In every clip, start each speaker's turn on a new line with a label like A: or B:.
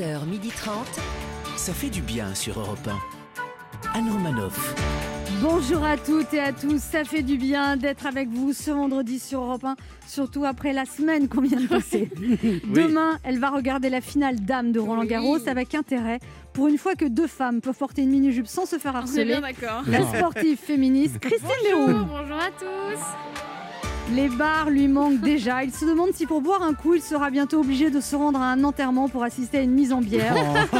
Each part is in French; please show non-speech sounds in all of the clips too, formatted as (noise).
A: 11h30. Ça fait du bien sur Europe 1. Anne Romanoff.
B: Bonjour à toutes et à tous, ça fait du bien d'être avec vous ce vendredi sur Europe 1, surtout après la semaine qu'on vient de (laughs) passer. Demain, elle va regarder la finale Dame de Roland Garros
C: Oui.
B: avec intérêt. Pour une fois que deux femmes peuvent porter une mini-jupe sans se faire harceler,
C: bien d'accord.
B: la sportive féministe Christine
C: Bonjour,
B: Béroux.
C: bonjour à tous.
B: Les bars lui manquent déjà. Il se demande si pour boire un coup, il sera bientôt obligé de se rendre à un enterrement pour assister à une mise en bière.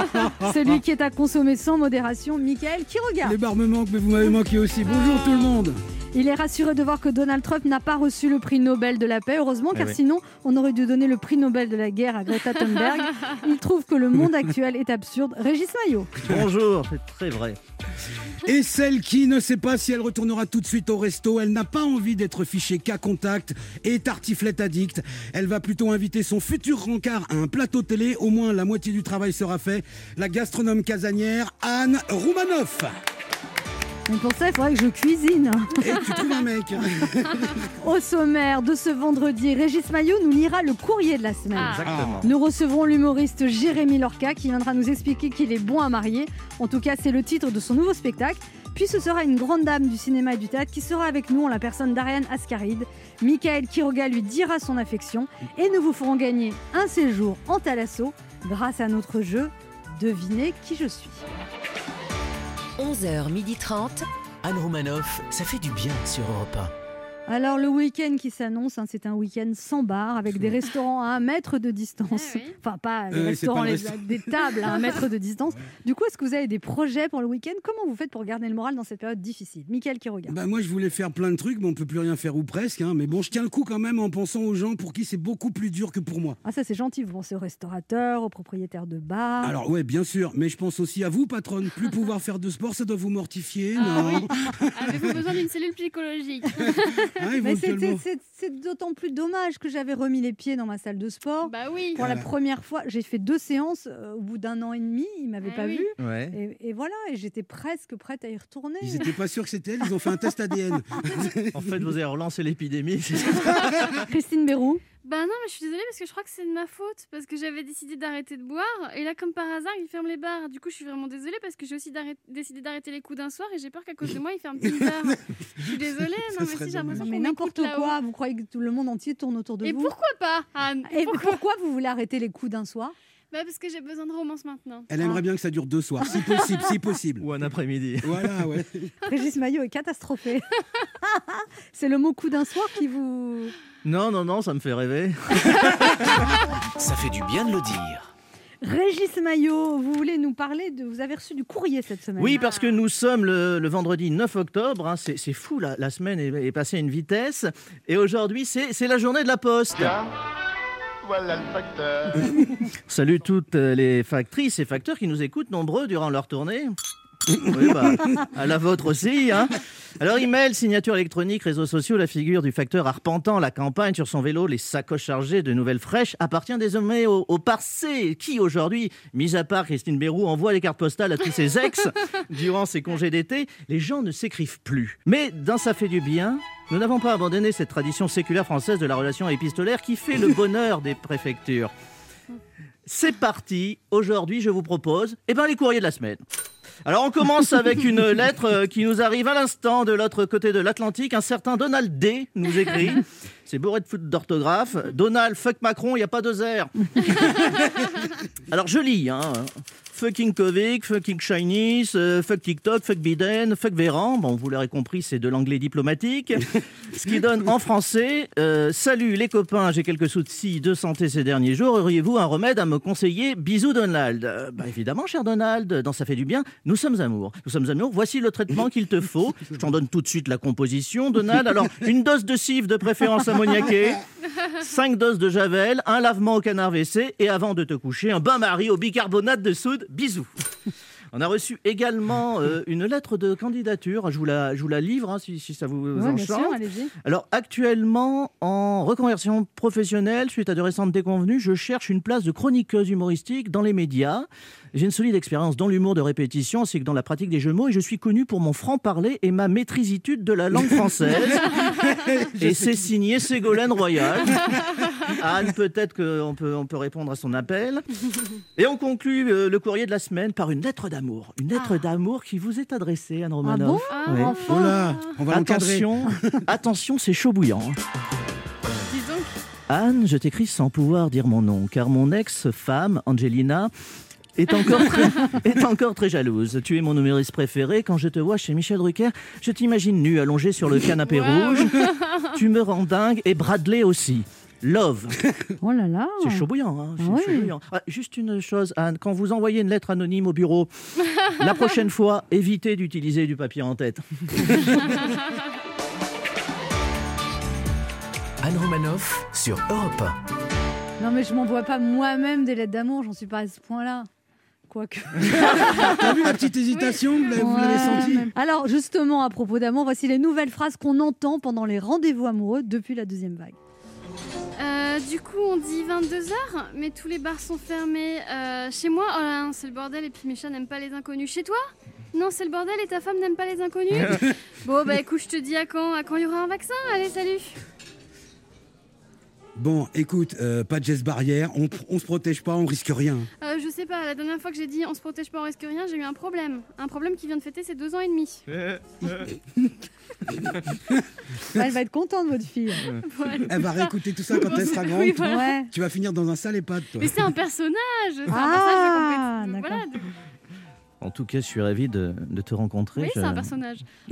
B: (laughs) Celui qui est à consommer sans modération, Michael, qui regarde.
D: Les bars me manquent, mais vous m'avez manqué aussi. Bonjour tout le monde.
B: Il est rassuré de voir que Donald Trump n'a pas reçu le prix Nobel de la paix, heureusement, car
E: oui.
B: sinon, on aurait dû donner le prix Nobel de la guerre à Greta Thunberg. Il trouve que le monde actuel est absurde. Régis Maillot.
E: Bonjour, c'est très vrai.
D: Et celle qui ne sait pas si elle retournera tout de suite au resto, elle n'a pas envie d'être fichée cas contact et tartiflette addict. Elle va plutôt inviter son futur rencard à un plateau télé. Au moins la moitié du travail sera fait. La gastronome casanière Anne Roumanoff.
B: Mais pour ça, il faudrait que je cuisine.
D: Et tu trouves un mec. (laughs)
B: Au sommaire de ce vendredi, Régis Maillot nous lira le courrier de la semaine.
C: Ah.
E: Exactement.
B: Nous recevrons l'humoriste Jérémy Lorca qui viendra nous expliquer qu'il est bon à marier. En tout cas, c'est le titre de son nouveau spectacle. Puis ce sera une grande dame du cinéma et du théâtre qui sera avec nous en la personne d'Ariane Ascaride. Michael Quiroga lui dira son affection et nous vous ferons gagner un séjour en Thalasso grâce à notre jeu Devinez qui je suis.
A: 11h30. Anne Romanoff, ça fait du bien sur Europe
B: Alors le week-end qui s'annonce, hein, c'est un week-end sans bar avec des restaurants à un mètre de distance.
C: Oui.
B: Enfin pas les
D: Euh, c'est
B: restaurants, les- des tables à un mètre de distance. (laughs) Du coup, est-ce que vous avez des projets pour le week-end? Comment vous faites pour garder le moral dans cette période difficile? Michael qui regarde.
D: Bah moi je voulais faire plein de trucs, mais on peut plus rien faire ou presque. hein. Mais bon, je tiens le coup quand même en pensant aux gens pour qui c'est beaucoup plus dur que pour moi.
B: Ah ça c'est gentil, vous pensez aux restaurateurs, aux propriétaires de bars.
D: Alors ouais, bien sûr, mais je pense aussi à vous, patronne. Plus (laughs) pouvoir faire de sport, ça doit vous mortifier,
C: Ah
D: non? (laughs)
C: Avez-vous besoin d'une cellule psychologique?
D: Ah,
B: Mais c'était-
D: mot.
B: c'est c'est d'autant plus dommage que j'avais remis les pieds dans ma salle de sport.
C: Bah oui.
B: Pour la
D: Voilà.
B: première fois, j'ai fait deux séances euh, au bout d'un an et demi, ils m'avaient
C: Ah
B: pas
C: oui.
B: vu.
E: Ouais.
B: Et, et voilà, et j'étais presque prête à y retourner.
D: Ils étaient pas sûrs que c'était elle, ils ont fait un test ADN. (laughs)
E: En fait, vous avez relancé l'épidémie. (laughs) (laughs)
B: Christine Bérou.
C: Bah non, mais je suis désolée parce que je crois que c'est de ma faute. Parce que j'avais décidé d'arrêter de boire. Et là, comme par hasard, ils ferment les bars. Du coup, je suis vraiment désolée parce que j'ai aussi décidé d'arrêter les coups d'un soir. Et j'ai peur qu'à cause de moi, ils ferment le bar. (laughs) Je suis désolée. Non, mais si, j'ai l'impression
B: Mais
C: qu'on
B: n'importe quoi, vous croyez que tout le monde entier tourne autour de
C: Et
B: vous
C: pourquoi pas, Anne?
B: Et
C: Pourquoi
B: pourquoi vous voulez arrêter les coups d'un soir?
C: Bah parce que j'ai besoin de romance maintenant.
D: Elle aimerait bien que ça dure deux soirs, si possible, si possible. (laughs)
E: Ou un après-midi.
D: Voilà, ouais. (laughs)
B: Régis Maillot est catastrophé. (laughs) C'est le mot coup d'un soir qui vous...
E: Non, non, non, ça me fait rêver.
A: Ça fait du bien de le dire.
B: Régis Maillot, vous voulez nous parler de... Vous avez reçu du courrier cette semaine.
E: Oui, parce que nous sommes le, le vendredi 9 octobre. hein, c'est fou, la, la semaine est, est passée à une vitesse. Et aujourd'hui, c'est la journée de la poste. (laughs) Salut toutes les factrices et facteurs qui nous écoutent nombreux durant leur tournée. Oui, bah, à la vôtre aussi. Hein. Alors, email, signature électronique, réseaux sociaux, la figure du facteur arpentant la campagne sur son vélo, les sacoches chargées de nouvelles fraîches, appartient désormais au, au Parcé, qui aujourd'hui, mis à part Christine Bérou, envoie les cartes postales à tous ses ex (laughs) durant ses congés d'été. Les gens ne s'écrivent plus. Mais dans Ça fait du bien, nous n'avons pas abandonné cette tradition séculaire française de la relation épistolaire qui fait le (laughs) bonheur des préfectures. C'est parti. Aujourd'hui, je vous propose eh ben, les courriers de la semaine. Alors, on commence avec une lettre euh, qui nous arrive à l'instant de l'autre côté de l'Atlantique. Un certain Donald D nous écrit. C'est bourré de foot d'orthographe. Donald, fuck Macron, il n'y a pas deux airs. (laughs) Alors, je lis. Hein. Fucking Covid, fucking Chinese, euh, fuck TikTok, fuck Biden, fuck Véran. Bon, vous l'aurez compris, c'est de l'anglais diplomatique. (laughs) Ce qui donne en français euh, Salut les copains, j'ai quelques soucis de santé ces derniers jours. Auriez-vous un remède à me conseiller? Bisous Donald. Euh, bah, évidemment, cher Donald, dans Ça fait du bien, nous sommes amour. Nous sommes amour. Voici le traitement qu'il te faut. Je t'en donne tout de suite la composition, Donald. Alors, une dose de cive de préférence ammoniaquée, 5 doses de javel, un lavement au canard WC et avant de te coucher, un bain-marie au bicarbonate de soude. Bisous. On a reçu également euh, une lettre de candidature. Je vous la, je vous la livre hein, si, si ça vous
B: Ouais,
E: enchante.
B: sûr.
E: Alors actuellement en reconversion professionnelle suite à de récentes déconvenues, je cherche une place de chroniqueuse humoristique dans les médias. J'ai une solide expérience dans l'humour de répétition ainsi que dans la pratique des jeux de mots et je suis connu pour mon franc-parler et ma maîtrisitude de la langue française. (laughs) et c'est signé Ségolène Royal. (laughs) Anne, peut-être qu'on peut, on peut répondre à son appel. Et on conclut euh, le courrier de la semaine par une lettre d'amour. Une lettre d'amour qui vous est adressée, Anne
B: Ah
E: Romanoff.
B: bon
E: Ouais.
B: Enfin.
D: Oh là, on va.
E: Attention, attention, c'est chaud bouillant.
C: Dis donc.
E: Anne, je t'écris sans pouvoir dire mon nom, car mon ex-femme, Angelina, est encore, très, (laughs) est encore très jalouse. Tu es mon humoriste préféré. Quand je te vois chez Michel Drucker, je t'imagine nu, allongé sur le canapé
C: Wow.
E: rouge. (laughs) Tu me rends dingue et Bradley aussi. Love. (laughs)
B: Oh là là.
E: C'est chaud bouillant. hein, c'est
B: Ah oui.
E: chaud bouillant. Ah, juste une chose, Anne, quand vous envoyez une lettre anonyme au bureau, la prochaine fois, évitez d'utiliser du papier en tête.
A: Anne Romanoff sur Europe
B: Non mais je m'envoie pas moi-même des lettres d'amour, j'en suis pas à ce point-là. Quoique. (laughs)
D: T'as vu la petite hésitation Vous l'avez vous l'avez
B: Ouais.
D: senti
B: Alors justement, à propos d'amour, voici les nouvelles phrases qu'on entend pendant les rendez-vous amoureux depuis la deuxième vague.
C: Euh, du coup, on dit 22h, mais tous les bars sont fermés. Euh, chez moi, oh là, c'est le bordel, et puis mes chats n'aiment pas les inconnus. Chez toi Non, c'est le bordel, et ta femme n'aime pas les inconnus (laughs) Bon, bah écoute, je te dis à quand À quand il y aura un vaccin Allez, salut
D: Bon, écoute, euh, pas de geste barrière, on, on se protège pas, on risque rien.
C: Euh, Je sais pas, la dernière fois que j'ai dit on se protège pas, on risque rien, j'ai eu un problème. Un problème qui vient de fêter ses deux ans et demi.
B: Ouais, (laughs) elle va être contente, votre fille.
D: Elle va réécouter tout ça quand elle sera grande.
C: Oui, voilà.
B: Ouais.
D: Tu vas finir dans un sale EHPAD, toi.
C: Mais c'est un personnage C'est un
B: Ah,
C: personnage de compétition.
B: d'accord.
C: Voilà, de-
E: En tout cas, je suis ravi de, de te rencontrer.
C: Oui,
E: Je-
C: c'est un personnage. (laughs)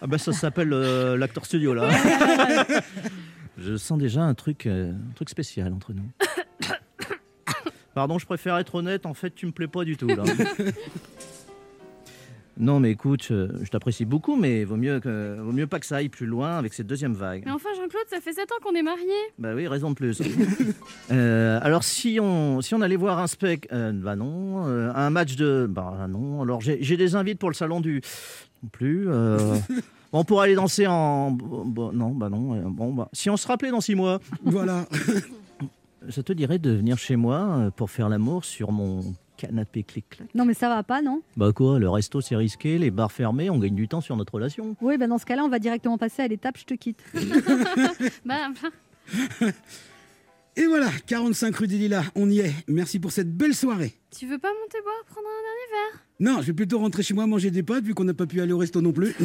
E: Ah bah ça s'appelle euh, l'acteur studio là. (laughs) je sens déjà un truc, euh, un truc spécial entre nous. (coughs) Pardon, je préfère être honnête. En fait, tu me plais pas du tout là. (laughs) Non, mais écoute, euh, je t'apprécie beaucoup, mais vaut mieux, que, vaut mieux pas que ça aille plus loin avec cette deuxième vague.
C: Mais enfin, Jean-Claude, ça fait 7 ans qu'on est mariés.
E: Bah oui, raison de plus. (laughs) Euh, alors si on si on allait voir un spec, euh, bah non, euh, un match de, bah non. Alors j'ai j'ai des invites pour le salon du, non plus. euh, (laughs) on pourrait aller danser en, bon, non, bah non. euh, bon bah si on se rappelait dans six mois,
D: Voilà. (laughs)
E: ça te dirait de venir chez moi euh, pour faire l'amour sur mon canapé clic-clac.
B: Non mais ça va pas, non?
E: Bah quoi, le resto c'est risqué, les bars fermés, on gagne du temps sur notre relation.
B: Oui, ben dans ce cas-là, on va directement passer à l'étape je te quitte. (laughs)
C: Bah,
D: Et voilà, 45 rue des Lilas, on y est. Merci pour cette belle soirée.
C: tu veux pas monter boire, prendre un dernier verre?
D: Non, je vais plutôt rentrer chez moi manger des pâtes vu qu'on n'a pas pu aller au resto non plus. (laughs)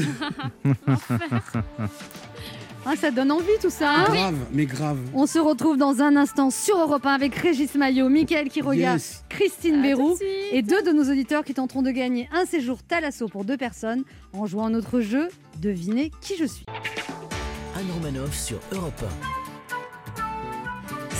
B: Ah, ça donne envie tout ça. hein?
D: Grave, mais grave.
B: on se retrouve dans un instant sur Europe 1 avec Régis Maillot, Mickaël Quiroga,
D: Yes.
B: Christine
C: À tout
B: Bérou
C: de suite.
B: et deux de nos auditeurs qui tenteront de gagner un séjour Thalasso pour deux personnes en jouant à notre jeu Devinez qui je suis.
A: Anne Romanoff sur Europe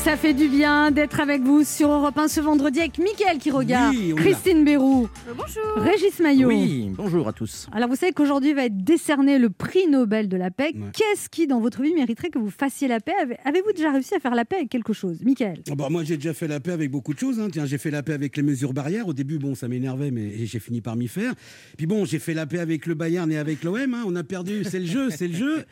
B: Ça fait du bien d'être avec vous sur Europe 1 ce vendredi avec Mickaël
D: Oui, est là.
B: Christine Bérou,
C: Euh, bonjour
B: Régis Maillot.
E: Oui, bonjour à tous.
B: Alors vous savez qu'aujourd'hui va être décerné le prix Nobel de la paix.
D: Ouais.
B: Qu'est-ce qui dans votre vie mériterait que vous fassiez la paix? Avez- Avez-vous déjà réussi à faire la paix avec quelque chose Mickaël?
D: Ah bah, moi j'ai déjà fait la paix avec beaucoup de choses. hein. Tiens, j'ai fait la paix avec les mesures barrières. Au début, bon, ça m'énervait, mais j'ai fini par m'y faire. Puis bon, j'ai fait la paix avec le Bayern et avec l'OM. hein. On a perdu, c'est le jeu, c'est le jeu.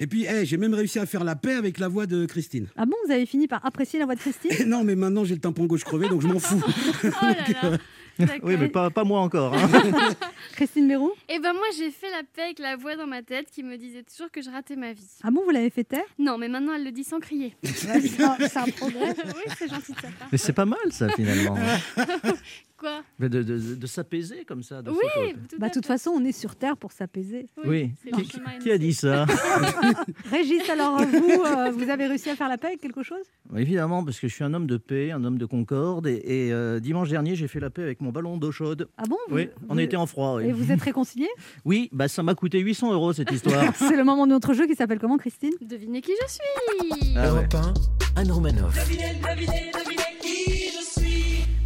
D: Et puis, hey, j'ai même réussi à faire la paix avec la voix de Christine.
B: Ah bon, vous avez fini par la voix de Christine
D: Et non, mais maintenant j'ai le tampon gauche crevé, donc je m'en fous. (laughs)
C: Oh là là D'accord.
E: Oui, mais pas, pas moi encore. hein. (laughs)
B: Christine Bérou
C: Et ben moi j'ai fait la paix avec la voix dans ma tête qui me disait toujours que je ratais ma vie.
B: Ah bon, vous l'avez fait taire?
C: Non, mais maintenant elle le dit sans crier. (laughs)
B: C'est un, c'est un progrès.
C: oui, c'est gentil de sa part.
E: Mais c'est pas mal ça finalement.
C: Quoi
E: Mais de, de- de s'apaiser comme ça. de
C: Oui, tout
B: Bah, de toute façon, on est sur Terre pour s'apaiser.
E: Oui. Qui, a dit ça (laughs)
B: Régis, alors vous, euh, vous avez réussi à faire la paix avec quelque chose?
E: Évidemment, parce que je suis un homme de paix, un homme de concorde. Et, et, euh, dimanche dernier, j'ai fait la paix avec mon ballon d'eau chaude.
B: Ah bon? Vous-
E: Oui, on
B: vous-
E: était en froid.
B: Et vous êtes réconciliés?
E: Oui bah, ça m'a coûté 800 euros cette histoire. (laughs)
B: C'est le moment de notre jeu qui s'appelle comment, Christine?
C: Devinez qui je suis
E: Ah ouais.
A: Europe 1, Anne Romanoff.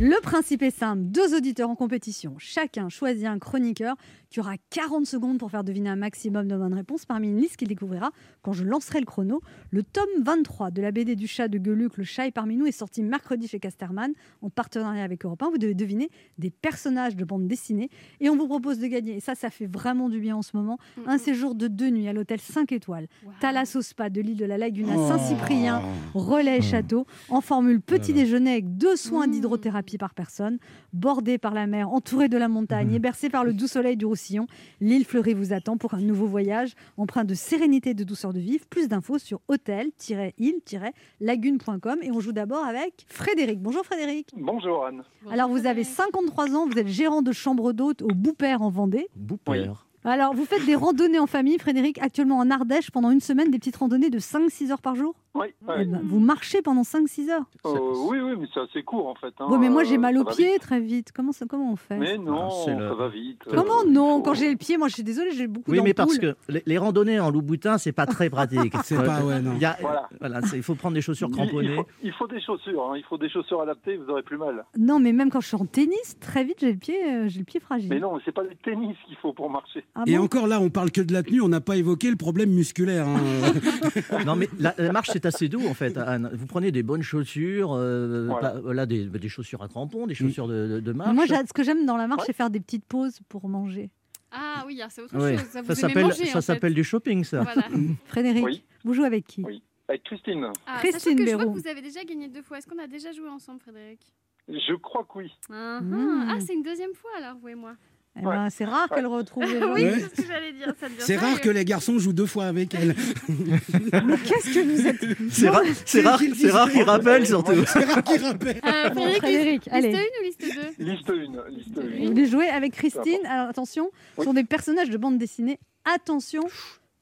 B: Le principe est simple, deux auditeurs en compétition. Chacun choisit un chroniqueur qui aura 40 secondes pour faire deviner un maximum de bonnes réponses. Parmi une liste qu'il découvrira quand je lancerai le chrono. Le tome 23 de la BD du chat de Gueluc, Le chat est parmi nous, est sorti mercredi chez Casterman en partenariat avec Europe 1. Vous devez deviner des personnages de bande dessinée et on vous propose de gagner, et ça, ça fait vraiment du bien en ce moment, un séjour de deux nuits à l'hôtel 5 étoiles. Thalassos Spa de l'île de la Lagune à
D: Oh.
B: Saint-Cyprien, relais et château, en formule petit déjeuner avec deux soins d'hydrothérapie par personne, bordé par la mer, entouré de la montagne et bercé par le doux soleil du Roussillon. L'île fleurie vous attend pour un nouveau voyage empreint de sérénité et de douceur de vivre. Plus d'infos sur hôtel-île-lagune.com et on joue d'abord avec Frédéric. Bonjour Frédéric.
F: Bonjour Anne.
B: Alors vous avez 53 ans, vous êtes gérant de chambre d'hôte au Boupère en Vendée.
E: Boupère.
B: Alors vous faites des randonnées en famille, Frédéric, actuellement en Ardèche pendant une semaine, des petites randonnées de 5-6 heures par jour
F: Oui,
B: Eh ben, Vous marchez pendant 5-6 heures
F: Euh, oui, oui, mais c'est assez court en fait. hein.
B: Bon, mais moi j'ai mal aux pieds
F: vite.
B: très vite. Comment, ça, comment on fait?
F: Mais non,
E: Ah, le-
F: ça va vite.
B: Comment non? Quand j'ai le pied, moi je suis désolée, j'ai beaucoup
E: Oui, mais parce que les, les randonnées en loup-boutin, c'est pas très pratique. (laughs)
D: C'est pas, ouais, non.
E: Il y a-
F: Voilà.
E: il faut prendre des chaussures
F: Il, il
E: cramponnées.
F: faut, il faut des chaussures, hein. il faut des chaussures adaptées, vous aurez plus mal.
B: Non, mais même quand je suis en tennis, très vite j'ai le pied, euh, j'ai le pied fragile.
F: Mais non, c'est pas du tennis qu'il faut pour marcher.
B: Ah
D: Et
B: bon
D: encore là, on parle que de la tenue, on n'a pas évoqué le problème musculaire. hein. (laughs)
E: Non, mais la, la marche, c'est assez doux, en fait, Anne. Vous prenez des bonnes chaussures, euh,
F: Voilà.
E: pas- voilà, des, des chaussures à crampons, des chaussures de, de- de marche.
B: Moi, ce que j'aime dans la marche,
F: Ouais.
B: c'est faire des petites pauses pour manger.
C: Ah oui, alors c'est autre
E: Ouais.
C: chose. Ça,
E: s'appelle ça s'appelle du shopping, ça.
C: Voilà. (laughs)
B: Frédéric,
F: Oui.
B: vous jouez avec qui?
F: Oui. Avec Christine,
C: Ah,
B: Christine
C: que je vois que vous avez déjà gagné deux fois. Est-ce qu'on a déjà joué ensemble, Frédéric?
F: Je crois que oui.
C: Ah,
B: Mmh.
C: ah, c'est une deuxième fois alors, vous et moi.
B: Eh ben, C'est rare qu'elle retrouve les (laughs)
C: oui,
D: Ouais.
C: c'est ce que j'allais dire. ça devient
D: C'est rare que les garçons jouent deux fois avec elle. (laughs)
B: Mais qu'est-ce que vous êtes
E: C'est ra- c'est rare,
D: qu'il
E: c'est rare
D: dise-
E: qu'il rappelle, surtout.
D: C'est rare qu'il rappelle.
C: Euh,
B: Bon,
C: Frédéric, liste
B: allez.
C: 1 ou liste 2
F: Liste 1, liste
B: Vous
F: 1.
B: voulez jouer avec Christine? Alors attention, ce
F: Oui.
B: sont des personnages de bande dessinée. Attention,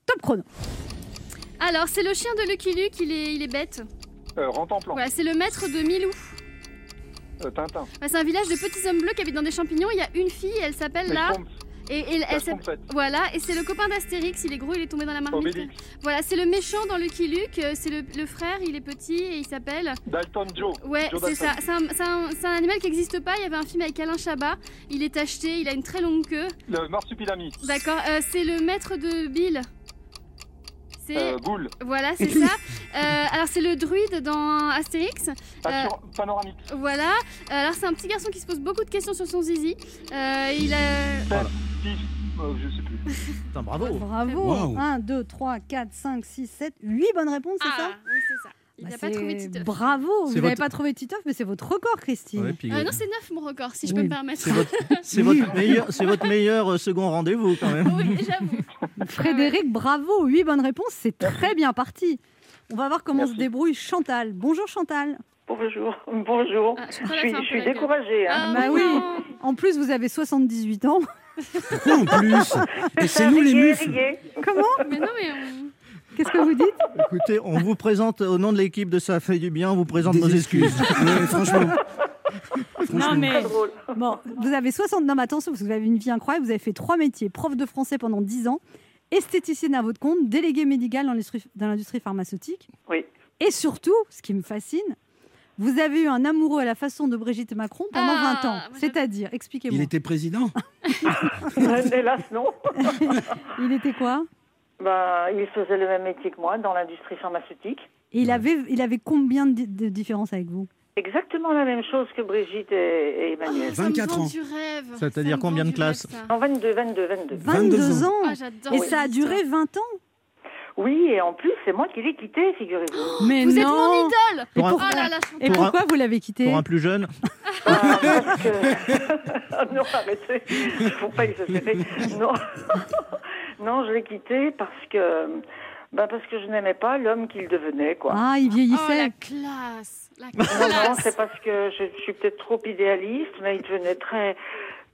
B: top chrono.
C: Alors, c'est le chien de Lucky Luke, il est, il est bête.
F: Euh, rentre en plan.
C: Voilà, c'est le maître de Milou.
F: Euh, Tintin.
C: Bah, c'est un village de petits hommes bleus qui habitent dans des champignons. Il y a une fille, elle s'appelle là. Et, elle s'appelle. Voilà, et c'est le copain d'Astérix, il est gros, il est tombé dans la marmite.
F: Obélix,
C: Voilà, c'est le méchant dans Lucky Luke, euh, c'est le, le frère, il est petit et il s'appelle.
F: Dalton Joe.
C: Ouais, c'est ça.
F: Dalton.
C: C'est un, c'est un- c'est un animal qui n'existe pas. Il y avait un film avec Alain Chabat. Il est tacheté, il a une très longue queue.
F: Le marsupilami.
C: D'accord, euh, c'est le maître de Bill. C'est.
F: Euh, Goule.
C: Voilà, c'est (laughs) ça. Euh, alors, c'est le druide dans Astérix.
F: Assur- Panoramique.
C: Voilà. Euh, Alors, c'est un petit garçon qui se pose beaucoup de questions sur son zizi. Euh, il a.
F: Steve. Euh, je sais plus. (laughs)
E: Putain, bravo.
B: Bravo.
D: Wow.
B: 1, 2, 3, 4, 5, 6, 7, 8 bonnes réponses, c'est
C: Ah,
B: ça
C: oui, c'est ça. Il
B: Bah,
C: n'a pas trouvé Titeuf.
B: Bravo, vous n'avez
E: votre-
B: pas trouvé Titeuf, mais c'est votre record, Christine.
E: Ouais, puis,
C: Euh, non, c'est 9 mon record, si je
B: Oui.
C: peux me permettre.
E: c'est votre, c'est votre meilleur, c'est votre meilleur euh, second rendez-vous, quand même.
C: oui, j'avoue. (laughs)
B: Frédéric, bravo, 8 bonnes réponses, c'est très bien parti. On va voir comment
F: Merci.
B: se débrouille Chantal. Bonjour Chantal.
G: Bonjour, bonjour.
C: Ah, je
G: je suis, je suis découragée. Hein.
C: Ah,
B: Bah
C: oui.
B: En plus, vous avez 78 ans.
D: Pourquoi en plus? (laughs) Et c'est nous les
G: riez.
B: Comment?
C: Mais non, mais on-
B: Qu'est-ce que vous dites?
E: Écoutez, on vous présente, au nom de l'équipe de Ça fait du bien, on vous présente
D: Des
E: nos excuses. (laughs)
D: Ouais, franchement.
B: Non, mais bon, vous avez 60. Non, mais attention, parce que vous avez une vie incroyable. Vous avez fait trois métiers prof de français pendant 10 ans, esthéticienne à votre compte, délégué médical dans l'industrie- pharmaceutique.
G: Oui.
B: Et surtout, ce qui me fascine, vous avez eu un amoureux à la façon de Brigitte Macron pendant
C: Ah,
B: 20 ans. C'est-à-dire,
D: Il
B: expliquez-moi.
D: était président? (laughs)
G: Hélas, non. (laughs)
B: Il était quoi?
G: Bah, il faisait le même métier que moi dans l'industrie pharmaceutique.
B: Et il avait, il avait combien de, de différences avec vous?
G: Exactement la même chose que Brigitte et, et Emmanuel.
C: Me
D: 24
C: vend
D: ans.
E: C'est-à-dire combien de classes
C: rêve, ça.
G: En 22, 22, 22.
B: 22,
D: 22
B: ans.
C: Ah, j'adore
B: Et
C: cette
B: ça a duré 20 ans?
G: Oui, et en plus, c'est moi qui l'ai quitté, figurez-vous.
B: Mais
C: Vous
B: non
C: êtes mon idole
E: Pour un-
C: Oh là là, je
B: Et
E: Pour un-
B: pourquoi vous l'avez quitté
E: Pour un plus jeune, (laughs)
G: Ah, parce que... (laughs) non, arrêtez. Il faut pas exagérer. Non. (laughs) non, je l'ai quitté parce que... Bah parce que je n'aimais pas l'homme qu'il devenait, quoi.
B: Ah, il
C: Oh,
B: vieillissait.
C: la classe La
G: Non, c'est parce que je, je suis peut-être trop idéaliste, mais il devenait très,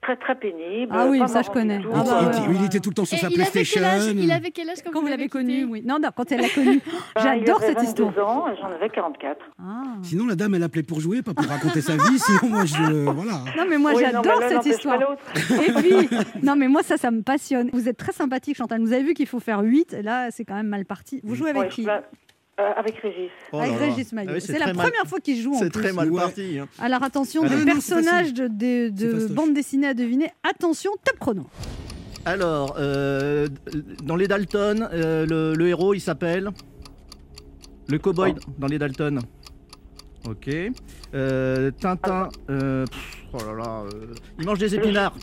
G: très, très pénible.
B: Ah oui, ça, je connais. Ah bah,
D: il,
B: ouais,
D: était-
B: ouais.
D: il était tout le temps sur
C: Et
D: sa
C: il avait
D: PlayStation.
C: quel âge Il avait quel âge quand,
B: Quand vous l'avez connu, oui. Non, non, quand elle l'a connu.
G: Ben, (laughs)
B: J'adore
G: avait
B: cette histoire.
G: 22 ans j'en avais 44.
B: Ah.
D: Sinon, la dame, elle appelait pour jouer, pas pour raconter sa vie. Sinon, moi, je. Voilà.
B: Non, mais moi,
G: Oui,
B: j'adore cette histoire. Et puis, (laughs) non, mais moi, ça, ça me passionne. Vous êtes très sympathique, Chantal. Vous avez vu qu'il faut faire 8. Là, c'est quand même mal parti. Vous jouez avec
G: Ouais,
B: qui
G: Euh, avec Régis.
E: Oh là
B: avec
E: là.
B: Régis Maillot.
E: Ah oui,
B: c'est la
E: mal-
B: première fois qu'il joue en
E: C'est très mal
D: Ouais.
E: parti. hein.
B: Alors attention, des personnages de, de- de bande dessinée à deviner. Attention, top chrono.
E: Alors, euh, dans les Dalton, euh, le, le héros, il s'appelle le cowboy dans les Dalton. Ok. Euh, Tintin. euh, pff, oh là là. euh, il mange des épinards.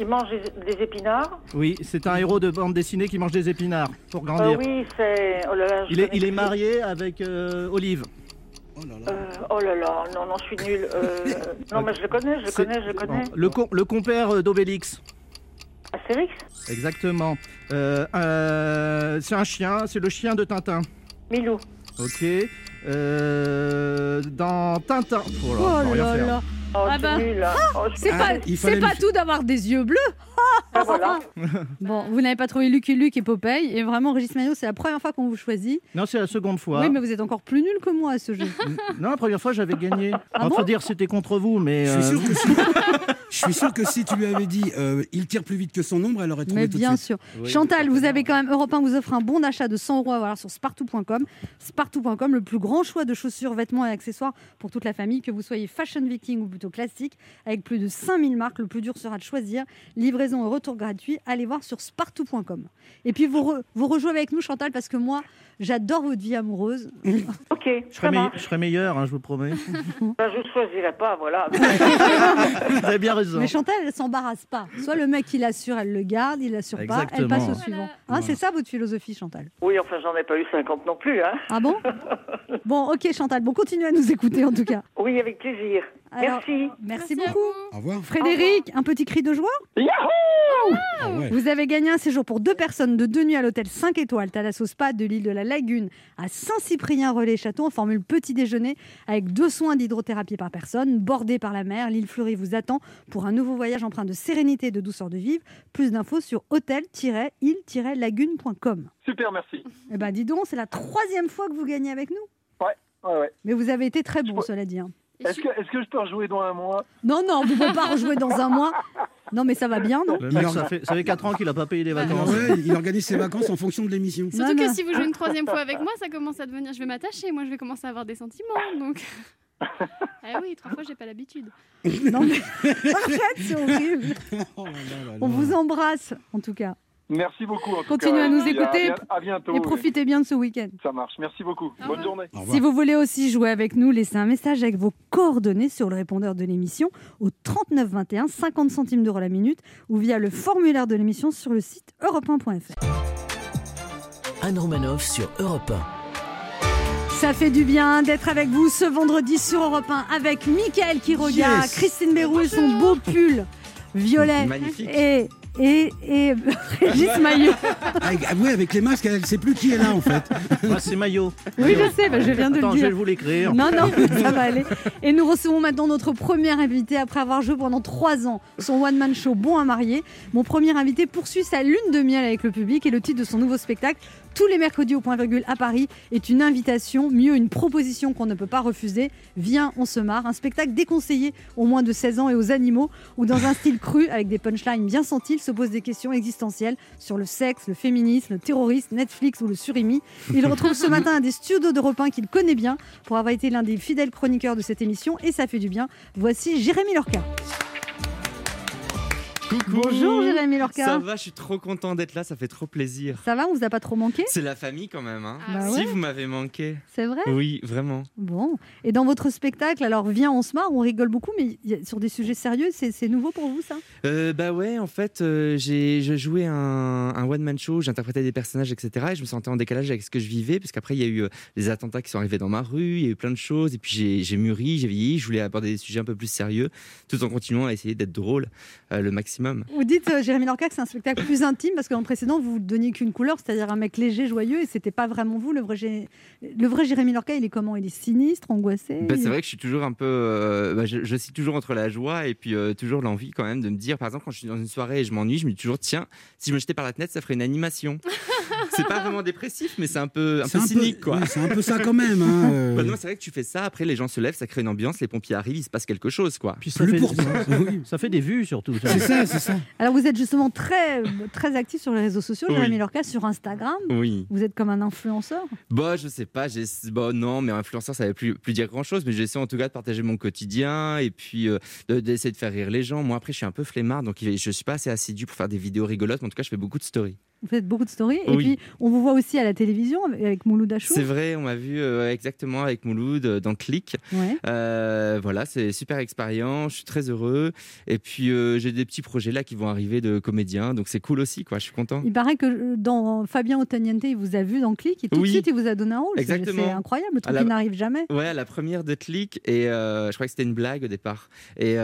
G: Il mange des, des épinards.
E: Oui, c'est un héros de bande dessinée qui mange des épinards pour
G: Euh,
E: grandir.
G: oui, c'est. Oh là là, je
E: Il est, il marié avec euh, Olive.
D: Oh là là.
G: Euh, oh là là, non, non, je suis nulle. Euh, (laughs) non, mais je le connais, je le connais, je le connais.
E: Bon, le, com- le compère d'Obélix.
G: Astérix?
E: Exactement. Euh, euh, c'est un chien, c'est le chien de Tintin.
G: Milou.
E: Ok. Euh, dans Tintin. Oh là,
B: Oh
E: rien faire.
B: là.
G: Oh,
B: Ah
G: c'est
B: bah.
G: hein. Oh,
B: C'est
D: Ah,
B: pas, c'est tout d'avoir des yeux bleus.
G: Ah, voilà.
B: Bon, vous n'avez pas trouvé Lucky Luke et Popeye. Et vraiment, Régis Maillot, c'est la première fois qu'on vous choisit.
E: Non, c'est la seconde fois.
B: Oui, mais vous êtes encore plus nul que moi à ce jeu.
E: Non, la première fois, j'avais gagné.
B: Ah bon
E: faut dire c'était contre vous, mais.
D: Je suis,
E: euh,
D: sûr que si, (laughs) je suis sûr que si tu lui avais dit euh, il tire plus vite que son ombre, elle aurait trouvé
B: Mais
D: tout
B: bien
D: de suite.
B: sûr.
E: oui,
B: Chantal, vous avez quand même Europe 1 vous offre un bon d'achat de 100 euros à voir sur spartou.com. Spartou.com, le plus grand choix de chaussures, vêtements et accessoires pour toute la famille, que vous soyez fashion viking ou plutôt classique, avec plus de 5000 marques. Le plus dur sera de choisir. Livraison et retour gratuit. Allez voir sur spartou.com. Et puis vous, re- vous rejouez avec nous, Chantal, parce que moi, j'adore votre vie amoureuse. (laughs)
G: Ok,
E: Je
G: ça
E: serai, me- je serai meilleur, hein, je vous promets. (laughs)
G: Ben, je ne choisirai pas, voilà. (laughs)
E: vous avez bien raison.
B: Mais Chantal, elle s'embarrasse pas. Soit le mec, il assure, elle le garde, il assure pas, elle passe au suivant. Hein,
C: Voilà.
B: C'est ça votre philosophie, Chantal?
G: Oui, enfin, j'en ai pas eu 50 non plus. Hein.
B: Ah bon? Bon, ok, Chantal. Bon, continuez à nous écouter en tout cas.
G: Oui, avec plaisir.
B: Alors,
G: Merci.
B: Merci, beaucoup.
D: Au revoir.
B: Frédéric, un petit cri de joie
D: Ah ouais.
B: Vous avez gagné un séjour pour deux personnes de deux nuits à l'hôtel 5 étoiles Thalasso Spa de l'île de la Lagune à Saint-Cyprien-Relais-Château en formule petit déjeuner avec deux soins d'hydrothérapie par personne, bordé par la mer. L'île fleurie vous attend pour un nouveau voyage empreint de sérénité et de douceur de vivre. Plus d'infos sur hôtel-île-lagune.com.
F: Super, merci.
B: Eh ben, dis donc, c'est la troisième fois que vous gagnez avec nous.
F: Ouais, ouais.
B: Mais vous avez été très bon,
F: Ouais.
B: cela dit. hein.
F: Est-ce que, est-ce que je peux rejouer dans un mois?
B: Non, non, vous ne pouvez pas rejouer dans un mois. Non, mais ça va bien, non?
E: Le mec, ça fait, ça fait 4 ans qu'il n'a pas payé les
C: Ah,
E: vacances.
D: Ouais, il organise ses vacances en fonction de l'émission.
C: Surtout
B: Non,
C: que
B: non.
C: si vous jouez une troisième fois avec moi, ça commence à devenir. Je vais m'attacher, moi je vais commencer à avoir des sentiments. Donc. (laughs) ah oui, trois fois j'ai pas l'habitude.
B: Non, mais (laughs) arrête, c'est horrible.
D: Oh
B: On vous embrasse, en tout cas.
F: Merci beaucoup. En tout
B: Continuez
F: cas,
B: à nous écouter.
F: À, bien- à bientôt.
B: Et
F: oui.
B: profitez bien de ce week-end.
F: Ça marche. Merci beaucoup.
C: Au
F: Bonne
C: revoir.
F: journée.
B: Si vous voulez aussi jouer avec nous, laissez un message avec vos coordonnées sur le répondeur de l'émission au 39 21, 50 centimes d'euros la minute, ou via le formulaire de l'émission sur le site europe1.fr.
A: Anne Romanoff sur Europe 1.
B: Ça fait du bien d'être avec vous ce vendredi sur Europe 1 avec Mickaël Quiroga,
D: Yes.
B: Christine Bérou et son beau pull violet
H: Magnifique.
B: et, et, et (laughs) Régis Maillot.
D: Avec, ah ouais, avec les masques, elle sait plus qui est là en fait.
E: Moi, c'est maillot.
B: Oui, je sais, bah, je viens de
E: Attends,
B: le
E: je vais
B: dire.
E: vous l'écrire.
B: Non, non, (laughs) ça va aller. Et nous recevons maintenant notre premier invité après avoir joué pendant trois ans son one-man show Bon à marier. Mon premier invité poursuit sa lune de miel avec le public et le titre de son nouveau spectacle, tous les mercredis au point virgule à Paris, est une invitation, mieux une proposition qu'on ne peut pas refuser. Viens, on se marre. Un spectacle déconseillé aux moins de 16 ans et aux animaux, où dans un style cru, avec des punchlines bien senties, il se pose des questions existentielles sur le sexe, le féminisme, le terrorisme, Netflix ou le surimi. Il retrouve ce matin un des studios d'Europe 1 qu'il connaît bien pour avoir été l'un des fidèles chroniqueurs de cette émission et ça fait du bien. Voici Jérémy Lorca.
H: Coucou
B: Bonjour Jérémy Lorca.
H: Ça va, je suis trop content d'être là, ça fait trop plaisir.
B: Ça va, on vous a pas trop manqué?
H: C'est la famille quand même, hein
C: Ah
B: Bah
H: Si
B: ouais.
H: vous m'avez manqué.
B: C'est vrai?
H: Oui, vraiment.
B: Bon. Et dans votre spectacle, alors viens, on se marre, on rigole beaucoup, mais sur des sujets sérieux, c'est nouveau pour vous ça?
H: Euh, bah ouais, en fait, euh, j'ai je jouais un, un one-man show, j'interprétais des personnages, etc. Et je me sentais en décalage avec ce que je vivais, parce qu'après, il y a eu euh, des attentats qui sont arrivés dans ma rue, il y a eu plein de choses, et puis j'ai- j'ai mûri, j'ai vieilli, je voulais aborder des sujets un peu plus sérieux, tout en continuant à essayer d'être drôle euh, le maximum.
B: Vous dites, euh, Jérémy Lorca, que c'est un spectacle plus intime parce que dans le précédent, vous ne donniez qu'une couleur, c'est-à-dire un mec léger, joyeux, et c'était pas vraiment vous. Le vrai, Jé- le vrai Jérémy Lorca, il est comment? Il est sinistre, angoissé?
H: Bah,
B: il-
H: c'est vrai que je suis toujours un peu. euh, bah, je, je suis toujours entre la joie et puis euh, toujours l'envie quand même de me dire, par exemple, quand je suis dans une soirée et je m'ennuie, je me dis toujours, tiens, si je me jetais par la fenêtre, ça ferait une animation. (laughs) c'est pas vraiment dépressif, mais c'est un peu, un
D: C'est
H: peu
D: un peu-
H: cynique, quoi.
D: ouais, c'est un peu ça quand même, hein, (laughs) euh.
H: Bah non, c'est vrai que tu fais ça, après les gens se lèvent, ça crée une ambiance, les pompiers arrivent, il se passe quelque chose, quoi.
E: Puis ça, fait, (laughs) ça fait des vues surtout.
B: Alors vous êtes justement très, très actif sur les réseaux sociaux,
H: Oui.
B: Jérémy Lorca, sur Instagram.
H: Oui.
B: Vous êtes comme un influenceur.
H: Bah, je sais pas, j'ai... Bah, non, mais influenceur, ça veut plus, plus dire grand chose, mais j'essaie en tout cas de partager mon quotidien et puis euh, de- d'essayer de faire rire les gens. Moi, après, je suis un peu flemmard, donc je suis pas assez assidu pour faire des vidéos rigolotes, mais en tout cas, je fais beaucoup de stories.
B: Vous faites beaucoup de stories. Et puis on vous voit aussi à la télévision avec, Mouloud Achour.
H: C'est vrai, on m'a vu euh, exactement avec Mouloud euh, dans Click.
B: Ouais.
H: Euh, voilà, c'est super expérience, je suis très heureux. Et puis, j'ai des petits projets là qui vont arriver de comédiens, donc c'est cool aussi, quoi, je suis content.
B: Il paraît que dans Fabien Otagnente, il vous a vu dans Click et tout
H: Oui.
B: de suite il vous a donné un rôle.
H: Exactement.
B: C'est incroyable, le truc
H: À la-
B: qui n'arrive jamais.
H: Ouais, à la première de Click, et je crois que c'était une blague au départ. Et,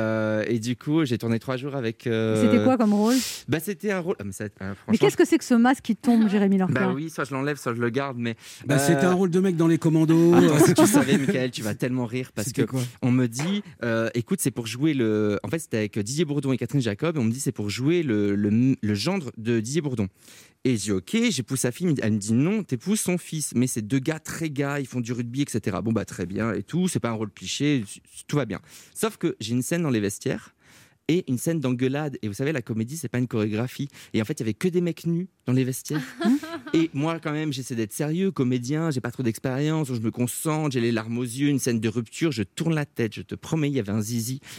H: et du coup, j'ai tourné trois jours avec.
B: C'était quoi comme rôle?
H: Bah, c'était un rôle. ah, mais ça-
B: Mais qu'est-ce que c'est que ce masque qui tombe, Jérémy Lorca
H: Bah oui, soit je l'enlève, soit je le garde, mais.
D: Bah, C'était
H: euh,
D: un rôle de mec dans les commandos.
H: Attends, si tu savais, (laughs) Michael, tu vas tellement rire parce que on me dit, euh, écoute, c'est pour jouer le. En fait, c'était avec Didier Bourdon et Catherine Jacob, et on me dit c'est pour jouer le, le, le gendre de Didier Bourdon. Et j'ai dit ok, j'épouse sa fille, elle me dit non, t'épouses son fils, mais c'est deux gars très gars, ils font du rugby, etc. Bon bah très bien et tout, c'est pas un rôle cliché, tout va bien. Sauf que j'ai une scène dans les vestiaires et une scène d'engueulade. Et vous savez, la comédie, c'est pas une chorégraphie. Et en fait, il y avait que des mecs nus dans les vestiaires. (laughs) et moi, quand même, j'essaie d'être sérieux, comédien, j'ai pas trop d'expérience, je me concentre, j'ai les larmes aux yeux, une scène de rupture, je tourne la tête, je te promets, il y avait un zizi (laughs)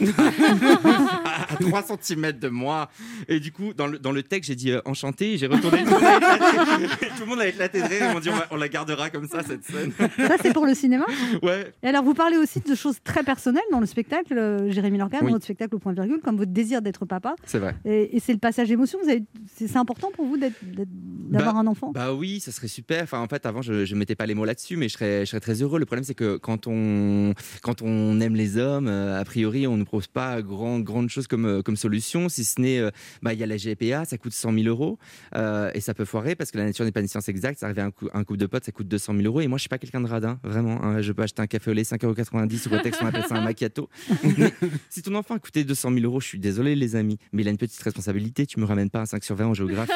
H: à 3 cm de moi. Et du coup, dans le, dans le texte, j'ai dit euh, enchanté, j'ai retourné, (laughs) tout le monde a éclaté, de rire, ils m'ont dit on, va- on la gardera comme ça, cette scène.
B: Ça, c'est pour le cinéma?
H: Ouais.
B: Et alors, vous parlez aussi de choses très personnelles dans le spectacle, euh, Jérémy Lorca, dans
H: Oui.
B: votre spectacle au point virgule, comme votre désir d'être papa.
H: C'est vrai.
B: Et, et c'est le passage émotion. Vous avez... C'est important pour vous d'avoir
H: Bah-
B: un enfant?
H: Bah oui, ça serait super. Enfin, en fait, avant, je ne mettais pas les mots là-dessus, mais je serais, je serais très heureux. Le problème, c'est que quand on, quand on aime les hommes, euh, a priori, on ne propose pas grand, grande chose comme, euh, comme solution, si ce n'est, euh, bah, il y a la GPA, ça coûte 100 000 euros, euh, et ça peut foirer parce que la nature n'est pas une science exacte. Ça arrive à un, coup, un couple de potes, ça coûte 200 000 euros, et moi, je suis pas quelqu'un de radin, vraiment. hein. je peux acheter un café au lait 5,90 euros sous prétexte qu'on appelle ça un macchiato. (laughs) Mais si ton enfant a coûté 200 000 euros, je suis désolé, les amis, mais il a une petite responsabilité. Tu me ramènes pas un 5 sur 20 en géographie.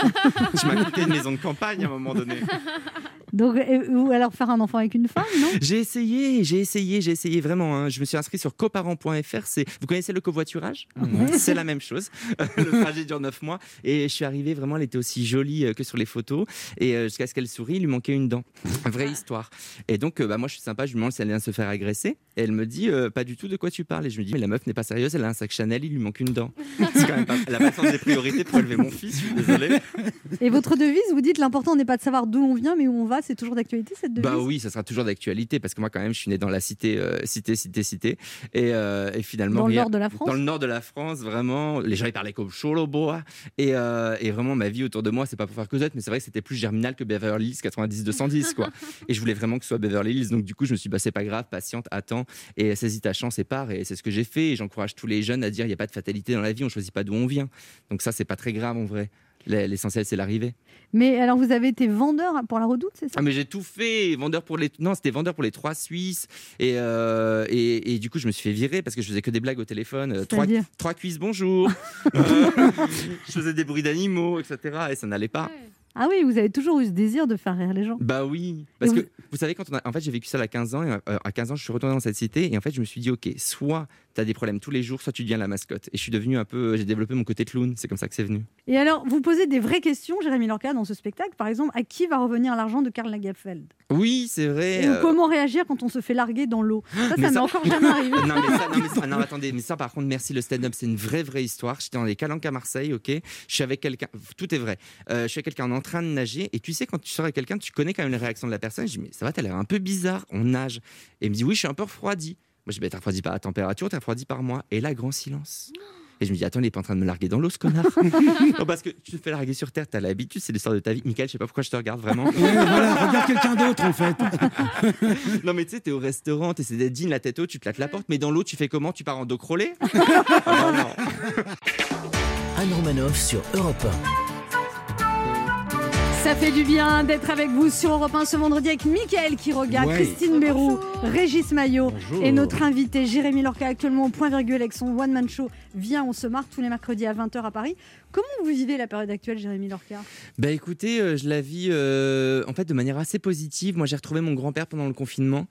H: tu m'as coûté une maison de campagne à un moment donné.
B: Donc, ou alors faire un enfant avec une femme, non?
H: J'ai essayé, j'ai essayé, j'ai essayé vraiment. hein. Je me suis inscrit sur coparent.fr. C'est, vous connaissez le covoiturage? C'est la même chose. (laughs) le trajet dure 9 mois et je suis arrivé vraiment. Elle était aussi jolie euh, que sur les photos et euh, jusqu'à ce qu'elle sourit, il lui manquait une dent. Vraie histoire. Et donc, euh, bah, moi, je suis sympa. Je lui demande si elle vient se faire agresser et elle me dit euh, pas du tout de quoi tu parles. Et je me dis mais la meuf n'est pas sérieuse. Elle a un sac Chanel, il lui manque une dent. (laughs) C'est quand même pas. Elle a pas le sens des priorités pour élever mon fils. Je suis désolé.
B: Et votre devise, vous dites l'important n'est pas de savoir d'où on vient, mais où on va. C'est toujours d'actualité cette devise?
H: Bah oui, ça sera toujours d'actualité parce que moi quand même je suis né dans la cité, euh, cité, cité, cité, et, euh, et finalement
B: Dans le nord de la France?
H: Dans le nord de la France, vraiment, les gens ils parlaient comme Choloboa, et, euh, et vraiment ma vie autour de moi, c'est pas pour faire causette, mais c'est vrai que c'était plus germinal que Beverly Hills 90 210 quoi. (laughs) et je voulais vraiment que ce soit Beverly Hills, donc du coup je me suis dit bah c'est pas grave, patiente, attends, et saisis ta chance et pars, et c'est ce que j'ai fait. Et j'encourage tous les jeunes à dire il y a pas de fatalité dans la vie, on choisit pas d'où on vient, donc ça c'est pas très grave en vrai. L'essentiel c'est l'arrivée.
B: Mais alors, vous avez été vendeur pour la redoute, c'est ça?
H: Ah mais j'ai tout fait, vendeur pour les non c'était vendeur pour les trois Suisses. Et, euh, et, et du coup je me suis fait virer parce que je faisais que des blagues au téléphone, euh, trois, cuisses bonjour, (laughs) Euh, je faisais des bruits d'animaux etc et ça n'allait pas.
B: Ah oui, vous avez toujours eu ce désir de faire rire les gens.
H: Bah oui, parce que
B: vous-
H: savez quand on a en fait j'ai vécu ça à 15 ans et à 15 ans je suis retourné dans cette cité et en fait je me suis dit OK, soit tu as des problèmes tous les jours, soit tu deviens la mascotte et je suis devenu un peu j'ai développé mon côté clown, c'est comme ça que c'est venu.
B: Et alors, vous posez des vraies questions, Jérémy Lorca, dans ce spectacle. Par exemple, à qui va revenir l'argent de Karl Lagerfeld?
H: Oui, c'est vrai.
B: Et
H: euh,
B: comment réagir quand on se fait larguer dans l'eau? Ça, ça m'est encore jamais arrivé. (laughs)
H: non, mais ça, non, mais ça- non, attendez, mais ça, par contre, merci, le stand-up, c'est une vraie, vraie histoire. J'étais dans les Calanques à Marseille, ok? Je suis avec quelqu'un, tout est vrai. Euh, je suis avec quelqu'un en train de nager, et tu sais, quand tu sors avec quelqu'un, tu connais quand même les réactions de la personne. Je dis, mais ça va, t'as l'air un peu bizarre, on nage. Et il me dit, oui, je suis un peu refroidi. Moi, je dis, bah, t'es refroidi par la température, t'es refroidi par moi. Et là, grand silence. Et je me dis, attends, il est pas en train de me larguer dans l'eau, ce connard. (laughs) non, parce que tu te fais larguer sur Terre, t'as l'habitude, c'est l'histoire de ta vie. Michael, je sais pas pourquoi je te regarde vraiment.
D: Ouais, voilà, regarde quelqu'un d'autre en fait. (laughs)
H: non, mais tu sais, t'es au restaurant, t'essaies d'être digne, la tête haute, tu te lattes la porte, mais dans l'eau, tu fais comment? Tu pars en dos crawlé? (laughs) Ah, non.
A: Anne Romanoff sur Europe
B: Ça fait du bien d'être avec vous sur Europe 1 ce vendredi avec Mickaël qui regarde,
D: Ouais.
B: Christine Béroux, Régis Maillot
I: Bonjour.
B: et notre invité Jérémy Lorca actuellement au point virgule avec son One Man Show Viens, on se marre tous les mercredis à 20h à Paris. Comment vous vivez la période actuelle, Jérémy Lorca?
H: Bah écoutez, euh, je la vis euh, en fait de manière assez positive. Moi j'ai retrouvé mon grand-père pendant le confinement.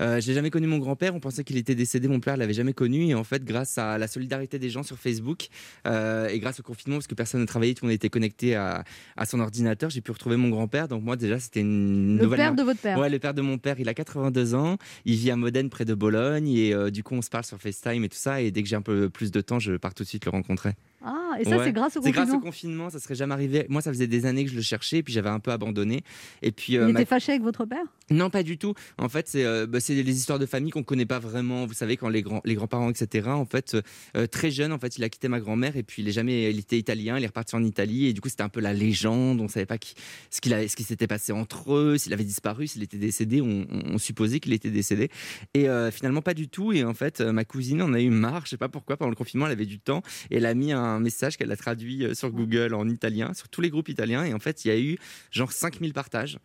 H: Euh, j'ai jamais connu mon grand-père, on pensait qu'il était décédé, mon père l'avait jamais connu et en fait grâce à la solidarité des gens sur Facebook euh, et grâce au confinement parce que personne ne travaillait, tout le monde était connecté à, à son ordinateur, j'ai pu retrouver mon grand-père. Donc moi déjà c'était une
B: Le
H: nouvelle
B: père de votre père.
H: Ouais, le père de mon père, il a 82 ans, il vit à Modène près de Bologne et euh, du coup on se parle sur FaceTime et tout ça et dès que j'ai un peu plus de temps, je pars tout de suite le rencontrer.
B: Ah, et ça
H: Ouais.
B: c'est grâce au
H: C'est grâce
B: confinement.
H: au confinement, ça serait jamais arrivé. Moi, ça faisait des années que je le cherchais, et puis j'avais un peu abandonné. Et puis, euh,
B: Il
H: ma-
B: était fâché avec votre père?
H: Non, pas du tout. En fait, c'est euh, bah, les histoires de famille qu'on connaît pas vraiment. Vous savez, quand les grands les grands-parents, etc. En fait, euh, très jeune, en fait, il a quitté ma grand-mère, et puis il est jamais, il était italien, il est reparti en Italie, et du coup, c'était un peu la légende. On savait pas qui, ce qu'il a- ce qui s'était passé entre eux, s'il avait disparu, s'il était décédé. On, supposait qu'il était décédé, et euh, finalement pas du tout. Et en fait, euh, ma cousine en a eu marre. Je sais pas pourquoi. Pendant le confinement, elle avait du temps, et elle a mis un message qu'elle a traduit euh, sur Google en italien, sur tous les groupes italiens. Et en fait, il y a eu genre 5000 partages.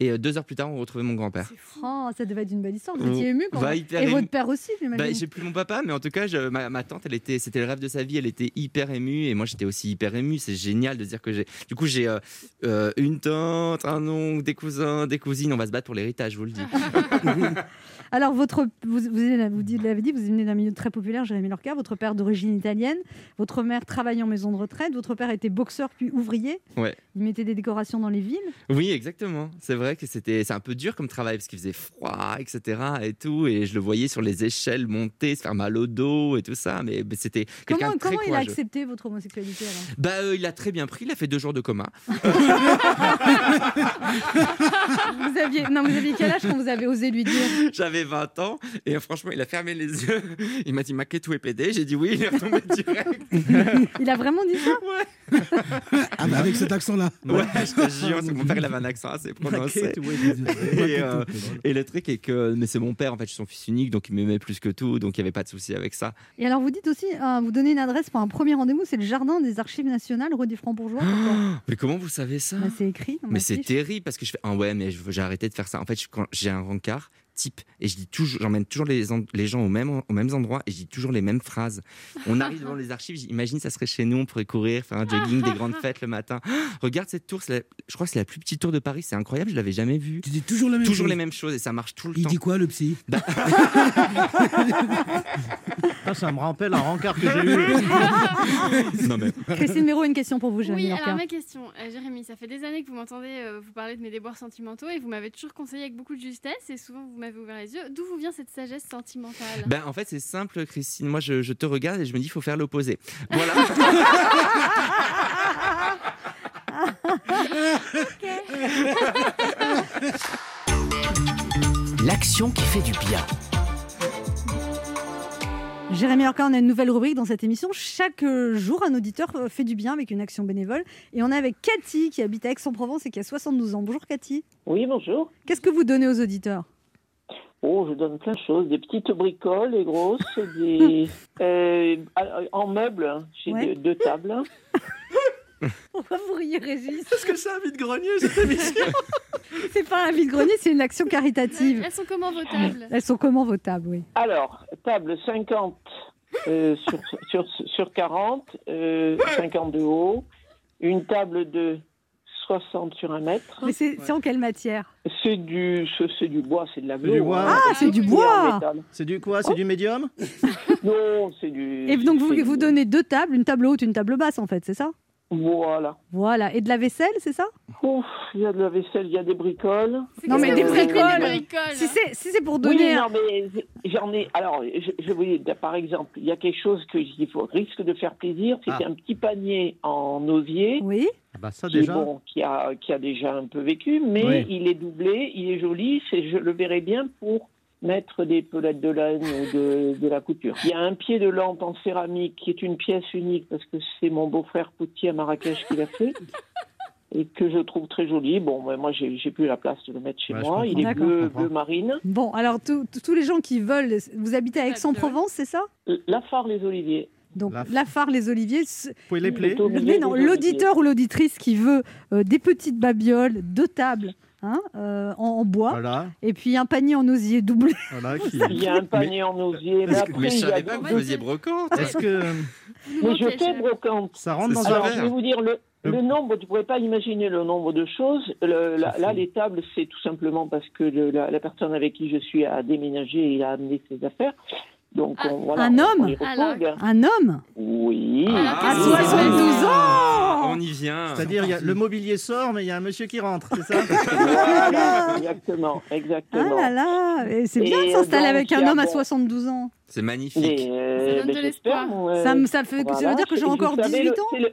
H: Et euh, deux heures plus tard, on retrouvait mon grand-père.
B: Oh, ça devait être une belle histoire. Vous étiez ému quand
H: bah,
B: Et
H: ému.
B: votre père aussi,
H: Bah, j'ai plus mon papa, mais en tout cas, je- ma, ma tante, elle était, c'était le rêve de sa vie. Elle était hyper émue, et moi, j'étais aussi hyper ému. C'est génial de dire que j'ai. Du coup, j'ai euh, euh, une tante, un oncle, des cousins, des cousines. On va se battre pour l'héritage, je vous le dis. (laughs)
B: Alors, votre, vous, vous, l'avez dit, vous venez d'un milieu très populaire, Jérémy Lorca. Votre père d'origine italienne. Votre mère travaillait en maison de retraite. Votre père était boxeur puis ouvrier.
H: Ouais.
B: Il mettait des décorations dans les villes.
H: Oui, exactement. C'est vrai que c'était, c'est un peu dur comme travail parce qu'il faisait froid, etc. et tout. Et je le voyais sur les échelles monter, se faire mal au dos et tout ça. Mais, mais c'était quelqu'un de très
B: comment il a accepté votre homosexualité alors?
H: Bah, euh, il a très bien pris. Il a fait deux jours de coma. (laughs)
B: vous aviez, non, vous aviez quel âge quand vous avez osé lui dire?
H: J'avais 20 ans et euh, franchement, il a fermé les yeux. (laughs) Il m'a dit Ma tout est pédé. J'ai dit oui, il est retombé direct.
B: Il a vraiment dit ça?
D: Ah bah avec cet accent-là.
H: Ouais, je te jure, c'est que mon père il avait un accent assez prononcé. Et, euh, et le truc est que, mais c'est mon père en fait, je suis son fils unique, donc il m'aimait plus que tout, donc il n'y avait pas de souci avec ça.
B: Et alors, vous dites aussi, euh, vous donnez une adresse pour un premier rendez-vous, c'est le jardin des archives nationales, rue des Francs-Bourgeois. (gasps)
H: Mais comment vous savez ça?
B: Bah, C'est écrit.
H: Mais c'est terrible parce que je fais ah ouais, mais j'ai arrêté de faire ça. En fait, je- quand j'ai un rencard type et je dis toujours, j'emmène toujours les, en- les gens au même, aux mêmes endroits et je dis toujours les mêmes phrases. On arrive devant les archives, j'imagine ça serait chez nous, on pourrait courir, faire un jogging, des grandes fêtes le matin. (gasps) Regarde cette tour, la- je crois que c'est la plus petite tour de Paris, c'est incroyable, je l'avais jamais vue.
D: Tu dis toujours la même
H: Toujours
D: chose.
H: les mêmes choses et ça marche tout le
D: Il
H: temps.
D: dit quoi le psy? (laughs)
E: Ça, ça me rappelle un rencard que j'ai eu. (laughs)
H: Non mais
B: Christine Méro, une question pour vous, Jérémy
C: Oui, alors ma question, euh, Jérémy, ça fait des années que vous m'entendez euh, vous parler de mes déboires sentimentaux et vous m'avez toujours conseillé avec beaucoup de justesse et souvent vous m'avez ouvert les yeux. D'où vous vient cette sagesse sentimentale?
H: Ben, en fait, c'est simple, Christine. Moi, je, je te regarde et je me dis, il faut faire l'opposé. Voilà. (laughs)
A: L'action qui fait du bien.
B: Jérémy Lorca, on a une nouvelle rubrique dans cette émission. Chaque euh, jour, un auditeur euh, fait du bien avec une action bénévole. Et on est avec Cathy, qui habite à Aix-en-Provence et qui a 72 ans. Bonjour Cathy.
G: Oui, bonjour.
B: Qu'est-ce que vous donnez aux auditeurs?
G: Oh, je donne plein de choses, des petites bricoles, des grosses, (laughs) des euh, en meubles. hein. J'ai
B: Ouais.
G: deux, deux tables.
B: Pourquoi vous riez, Régis
H: Est-ce que c'est un vide-grenier, cette (laughs) émission?
B: C'est pas un vide-grenier, c'est une action caritative.
C: Elles sont comment vos tables?
B: Elles sont comment vos tables, oui
G: Alors, table 50 euh, sur, sur, sur 40, euh, 50 de haut, une table de 60 sur un mètre.
B: Mais c'est en quelle matière?
G: C'est du, c'est du bois, c'est de la
E: du bois.
B: Ah, c'est du bois
E: C'est du quoi? C'est du médium? (laughs)
G: Non, c'est du.
B: Et donc vous, vous donnez deux tables, une table haute, une table basse en fait, c'est ça?
G: Voilà.
B: Voilà. Et de la vaisselle, c'est ça?
G: Ouf, il y a de la vaisselle, il y a des bricoles.
B: Non, mais des bricoles.
C: Des bricoles?
B: Si c'est si c'est pour
G: Oui,
B: donner...
G: non, mais j'en ai. Alors, je, je vous dis, par exemple, il y a quelque chose que il faut risque de faire plaisir. C'était
E: Ah.
G: un petit panier en osier.
B: Oui
E: Ah bah ça
G: Qui,
E: déjà.
G: bon, qui, a, qui a déjà un peu vécu, mais
E: Oui.
G: il est doublé, il est joli, c'est, je le verrai bien pour mettre des pelettes de laine ou de, de la couture. Il y a un pied de lampe en céramique qui est une pièce unique parce que c'est mon beau-frère Poutier à Marrakech qui l'a fait (laughs) et que je trouve très joli. Bon, moi j'ai, plus la place de le mettre chez
E: Ouais,
G: moi. Il est bleu, bleu marine.
B: Bon, alors tous les gens qui veulent... Vous habitez à Aix-en-Provence, c'est ça?
G: La Phare les Oliviers.
B: Donc
E: La-
B: la phare, les oliviers.
E: Vous pouvez les
G: milieu
B: Mais non, l'auditeur ou l'auditrice qui veut euh, des petites babioles, deux tables hein, euh, en, en bois,
E: Voilà,
B: et puis un panier en osier doublé.
E: voilà. (laughs) Qui...
G: Il y a un panier en osier, mais après,
H: Mais je savais pas que vous faisiez brocante.
E: Est-ce que
G: Mais je fais brocante.
E: ça rentre dans un
G: Alors,
H: vrai.
G: je vais vous dire, le,
E: Le-
G: le nombre, tu ne pourrais pas imaginer le nombre de choses. Le- là, là, les tables, c'est tout simplement parce que le- la, la personne avec qui je suis a déménagé et a amené ses affaires. Donc,
C: Ah,
G: on, voilà,
B: un
G: on-
B: homme
G: on.
B: Un homme
G: Oui.
C: Alors,
B: à
C: c'est
B: 72
H: Ah,
B: ans
H: On y vient.
E: C'est-à-dire, il y a- le mobilier sort, mais il y a un monsieur qui rentre, c'est ça (laughs)
G: Voilà, exactement,
B: Ah
G: exactement.
B: là là Et C'est bien de s'installer
G: donc,
B: avec un homme à
G: bon-
B: 72 ans.
H: C'est magnifique.
G: Euh,
C: Ça donne de l'espoir.
B: Ça,
G: euh,
B: me- ça, fait, ça veut dire que j'ai encore
G: savez,
B: 18
G: le-
B: ans
G: c'est le,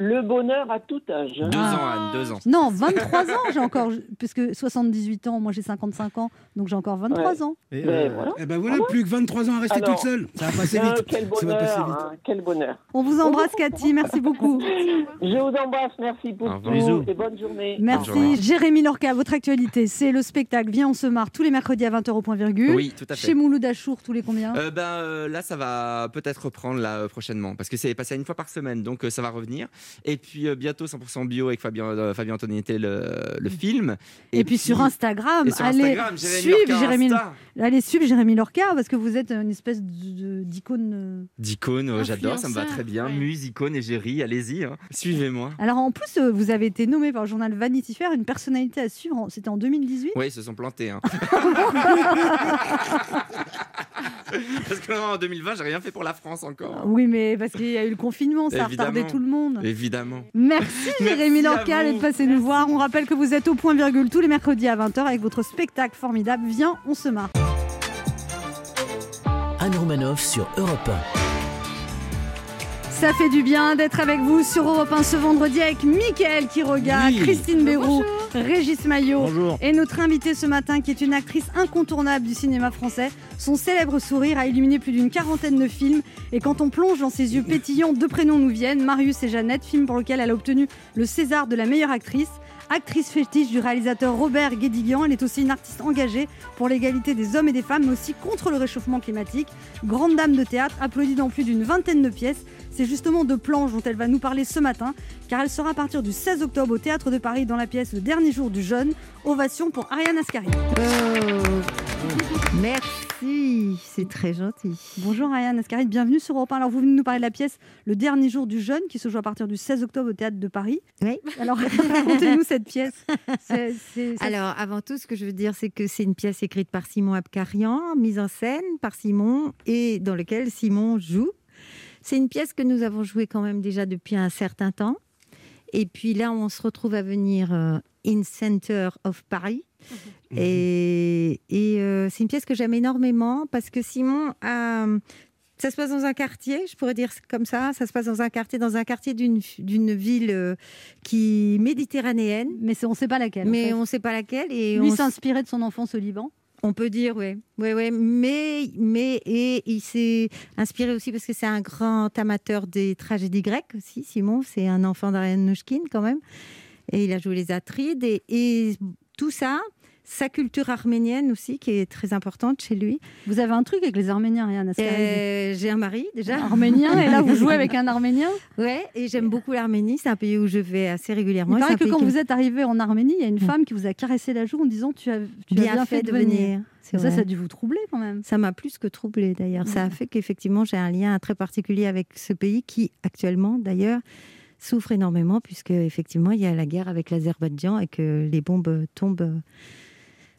G: le bonheur à tout âge. hein.
H: Deux
B: Ah.
H: ans, Anne, deux ans.
B: Non, 23 ans j'ai encore, puisque 78 ans, moi j'ai 55 ans, donc j'ai encore 23 ans.
E: Et,
G: Ben,
E: euh,
G: voilà.
D: Eh ben voilà, plus que 23 ans à rester
G: Alors,
D: toute seule. Ça va passer
G: Ah,
D: vite.
G: quel
D: Ça va passer
G: bonheur,
D: vite.
G: hein, quel bonheur.
B: On vous embrasse Cathy, merci beaucoup.
G: Je vous embrasse, merci pour tout.
E: Bisous.
G: et bonne journée.
B: Merci. Jérémy Lorca, votre actualité, c'est le spectacle Viens on se marre tous les mercredis à 20h au point virgule.
H: Oui, tout à fait.
B: Chez Mouloud Achour tous les combien?
H: Euh, ben, euh, là, ça va peut-être reprendre là, prochainement parce que c'est passé à une fois par semaine, donc euh, ça va revenir. Et puis euh, bientôt 100% bio avec Fabien, euh, Fabien le, le film.
B: Et, puis, sur Instagram,
H: sur
B: allez
H: Instagram, Jérémy
B: suivre
H: Lorca
B: Jérémy,
H: Insta.
B: allez suivre Jérémy Lorca parce que vous êtes une espèce d'icône. euh.
H: D'icône, j'adore, ça me va très bien.
C: ouais.
H: Muse, icône et Géry, allez-y, hein. suivez-moi.
B: Alors en plus, vous avez été nommé par le journal Vanity Fair une personnalité à suivre. C'était en 2018.
H: Oui, ils se sont plantés. hein. (laughs) (laughs) parce que non, en 2020, j'ai rien fait pour la France encore.
B: Oui, mais parce qu'il y a eu le confinement, ça a retardé tout le monde.
H: Évidemment.
B: Merci Jérémy
H: Merci à
B: Lorca
H: vous.
B: d'être passé nous voir. On rappelle que vous êtes au point virgule tous les mercredis à 20h avec votre spectacle formidable Viens, on se marre.
A: Anne Romanoff sur Europe
B: Ça fait du bien d'être avec vous sur Europe 1 ce vendredi avec Mickaël Quiroga,
D: Oui.
B: Christine Béroux, Régis Maillot
E: Bonjour.
B: et notre invitée ce matin qui est une actrice incontournable du cinéma français. Son célèbre sourire a illuminé plus d'une quarantaine de films et quand on plonge dans ses yeux pétillants, deux prénoms nous viennent, Marius et Jeannette, film pour lequel elle a obtenu le César de la meilleure actrice. Actrice fétiche du réalisateur Robert Guédiguian, elle est aussi une artiste engagée pour l'égalité des hommes et des femmes, mais aussi contre le réchauffement climatique. Grande dame de théâtre, applaudie dans plus d'une vingtaine de pièces. C'est justement de planches dont elle va nous parler ce matin, car elle sera à partir du 16 octobre au Théâtre de Paris dans la pièce Le dernier jour du jeune. Ovation pour Ariane Ascari.
I: Merci, c'est très gentil.
B: Bonjour Ariane Ascari, bienvenue sur Europe 1. Alors vous venez nous parler de la pièce Le dernier jour du jeune qui se joue à partir du 16 octobre au Théâtre de Paris.
I: Oui.
B: Alors (laughs) racontez-nous cette pièce.
I: Alors, avant tout, ce que je veux dire, c'est que c'est une pièce écrite par Simon Abkarian, mise en scène par Simon et dans laquelle Simon joue. C'est une pièce que nous avons jouée quand même déjà depuis un certain temps. Et puis là, on se retrouve à venir euh, in Center of Paris. Et, et, euh, c'est une pièce que j'aime énormément parce que Simon a. Ça se passe dans un quartier, je pourrais dire comme ça. Ça se passe dans un quartier, dans un quartier d'une ville euh, qui méditerranéenne.
B: Mais on ne sait pas laquelle. en
I: Mais
B: fait.
I: on ne sait pas laquelle. Et
B: Lui
I: on,
B: inspiré de son enfance au Liban.
I: On peut dire, oui. Ouais, ouais. Mais, mais et il s'est inspiré aussi parce que c'est un grand amateur des tragédies grecques aussi, Simon. C'est un enfant d'Ariane Nouchkine quand même. Et il a joué les Atrides. Et, et tout ça, sa culture arménienne aussi, qui est très importante chez lui.
B: Vous avez un truc avec les Arméniens, Ariane.
I: Euh, J'ai un mari déjà.
B: Arménien, et là vous (laughs) jouez avec un Arménien.
I: Ouais, et j'aime beaucoup l'Arménie. C'est un pays où je vais assez régulièrement.
B: Il
I: C'est
B: paraît que quand
I: qui
B: vous êtes arrivé en Arménie, il y a une femme qui vous a caressé la joue en disant tu as, tu as
I: bien, fait de venir.
B: Ça,
I: vrai.
B: ça a dû vous troubler quand même.
I: Ça m'a plus que troublée d'ailleurs. Ça a fait qu'effectivement j'ai un lien très particulier avec ce pays qui actuellement d'ailleurs souffre énormément puisque effectivement il y a la guerre avec l'Azerbaïdjan et que les bombes tombent.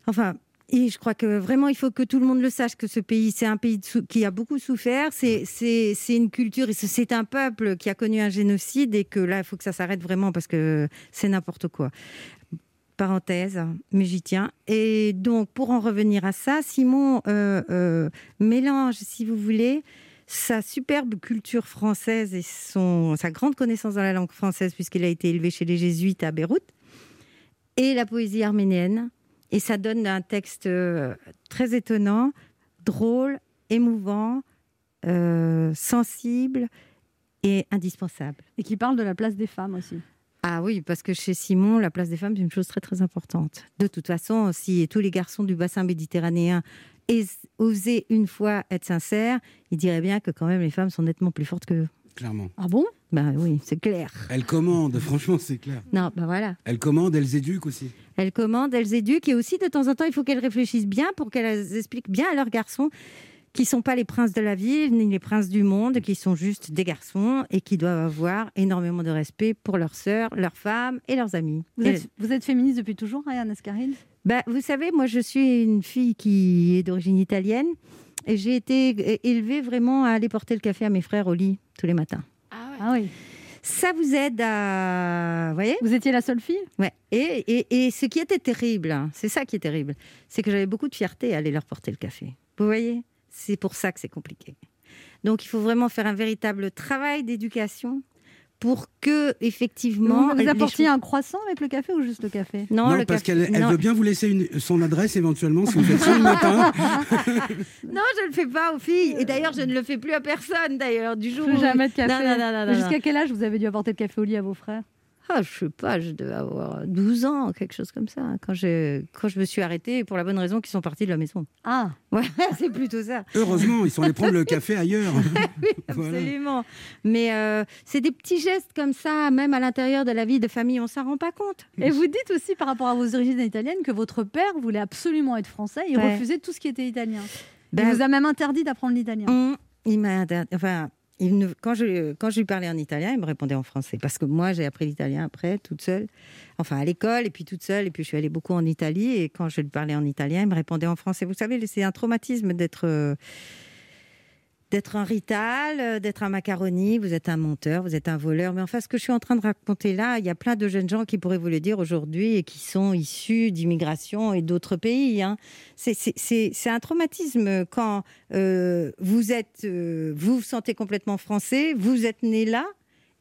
I: Enfin. Et je crois que vraiment, il faut que tout le monde le sache que ce pays, c'est un pays qui a beaucoup souffert. C'est une culture et c'est un peuple qui a connu un génocide et que là, il faut que ça s'arrête vraiment parce que c'est n'importe quoi parenthèse, mais j'y tiens. Et donc, pour en revenir à ça, Simon euh, euh, mélange, si vous voulez, sa superbe culture française et son, sa grande connaissance dans la langue française, puisqu'il a été élevé chez les jésuites à Beyrouth, et la poésie arménienne. Et ça donne un texte euh, très étonnant, drôle, émouvant, euh, sensible et indispensable.
B: Et qui parle de la place des femmes aussi.
I: Ah oui, parce que chez Simon, la place des femmes, c'est une chose très très importante. De toute façon, si tous les garçons du bassin méditerranéen oser une fois être sincère, il dirait bien que quand même les femmes sont nettement plus fortes que.
D: Clairement.
B: Ah bon?
I: Ben oui, c'est clair.
D: Elles commandent, franchement, c'est clair.
I: Non, ben voilà.
D: Elles commandent, elles éduquent aussi.
I: Elles commandent, elles éduquent et aussi de temps en temps, il faut qu'elles réfléchissent bien pour qu'elles expliquent bien à leurs garçons qui sont pas les princes de la ville ni les princes du monde, qui sont juste des garçons et qui doivent avoir énormément de respect pour leurs sœurs, leurs femmes et leurs amis.
B: Vous
I: Et-
B: êtes, vous êtes féministe depuis toujours, Ariane Ascaride
I: bah, vous savez, moi, je suis une fille qui est d'origine italienne et j'ai été é- élevée vraiment à aller porter le café à mes frères au lit tous les matins.
B: Ah oui.
I: Ça vous aide à... Vous voyez?
B: Vous étiez la seule fille?
I: Ouais. Et, et, et ce qui était terrible, hein, c'est ça qui est terrible, c'est que j'avais beaucoup de fierté à aller leur porter le café. Vous voyez? C'est pour ça que c'est compliqué. Donc, il faut vraiment faire un véritable travail d'éducation pour que, effectivement...
B: Vous apportiez un croissant avec le café ou juste le café?
I: Non,
D: Non,
I: le
D: parce
I: café-
D: qu'elle veut bien vous laisser une- son adresse éventuellement si vous faites ça le (laughs) matin. (laughs)
I: Non, je ne le fais pas aux filles. Et d'ailleurs, je ne le fais plus à personne, d'ailleurs, du jour
B: Plus
I: où-
B: jamais de café.
I: Non, non, non, non, non,
B: Jusqu'à quel âge vous avez dû apporter le café au lit à vos frères?
I: Ah, je sais pas, je devais avoir 12 ans, quelque chose comme ça, quand je, quand je me suis arrêtée, pour la bonne raison qu'ils sont partis de la maison.
B: Ah
I: Ouais, (laughs) c'est plutôt ça.
D: Heureusement, ils sont allés prendre le café ailleurs. (laughs)
I: oui,
D: Voilà.
I: absolument. Mais euh, c'est des petits gestes comme ça, même à l'intérieur de la vie de famille, on s'en rend pas compte.
B: Et vous dites aussi par rapport à vos origines italiennes que votre père voulait absolument être français, il
I: Ouais.
B: refusait tout ce qui était italien.
I: Ben,
B: il vous a même interdit d'apprendre l'italien.
I: Il m'a inter- enfin quand je lui parlais en italien, il me répondait en français. Parce que moi j'ai appris l'italien après toute seule, enfin à l'école et puis toute seule et puis je suis allée beaucoup en Italie. Et quand je lui parlais en italien, il me répondait en français. Vous savez, c'est un traumatisme d'être euh, d'être un rital, euh, d'être un macaroni, vous êtes un monteur, vous êtes un voleur. Mais enfin, ce que je suis en train de raconter là, il y a plein de jeunes gens qui pourraient vous le dire aujourd'hui et qui sont issus d'immigration et d'autres pays. hein. C'est- un traumatisme quand euh, vous êtes, euh, vous vous sentez complètement français, vous êtes né là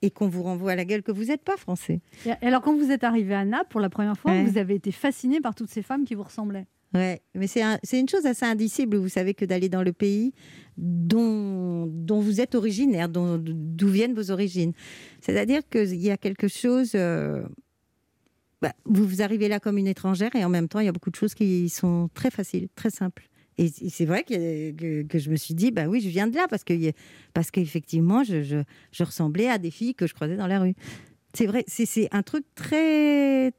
I: et qu'on vous renvoie à la gueule que vous n'êtes pas français.
B: Et alors quand vous êtes arrivé à Naples pour la première fois,
I: Ouais.
B: vous avez été fasciné par toutes ces femmes qui vous ressemblaient.
I: Ouais, mais c'est un- une chose assez indicible, vous savez, que d'aller dans le pays dont, dont vous êtes originaire, d'où viennent vos origines. C'est-à-dire qu'il y a quelque chose... euh, bah, vous, vous arrivez là comme une étrangère et en même temps, il y a beaucoup de choses qui sont très faciles, très simples. Et c'est vrai que, que, je me suis dit, bah oui, je viens de là parce que parce qu'effectivement, je, je, je ressemblais à des filles que je croisais dans la rue. C'est vrai, c'est un truc très,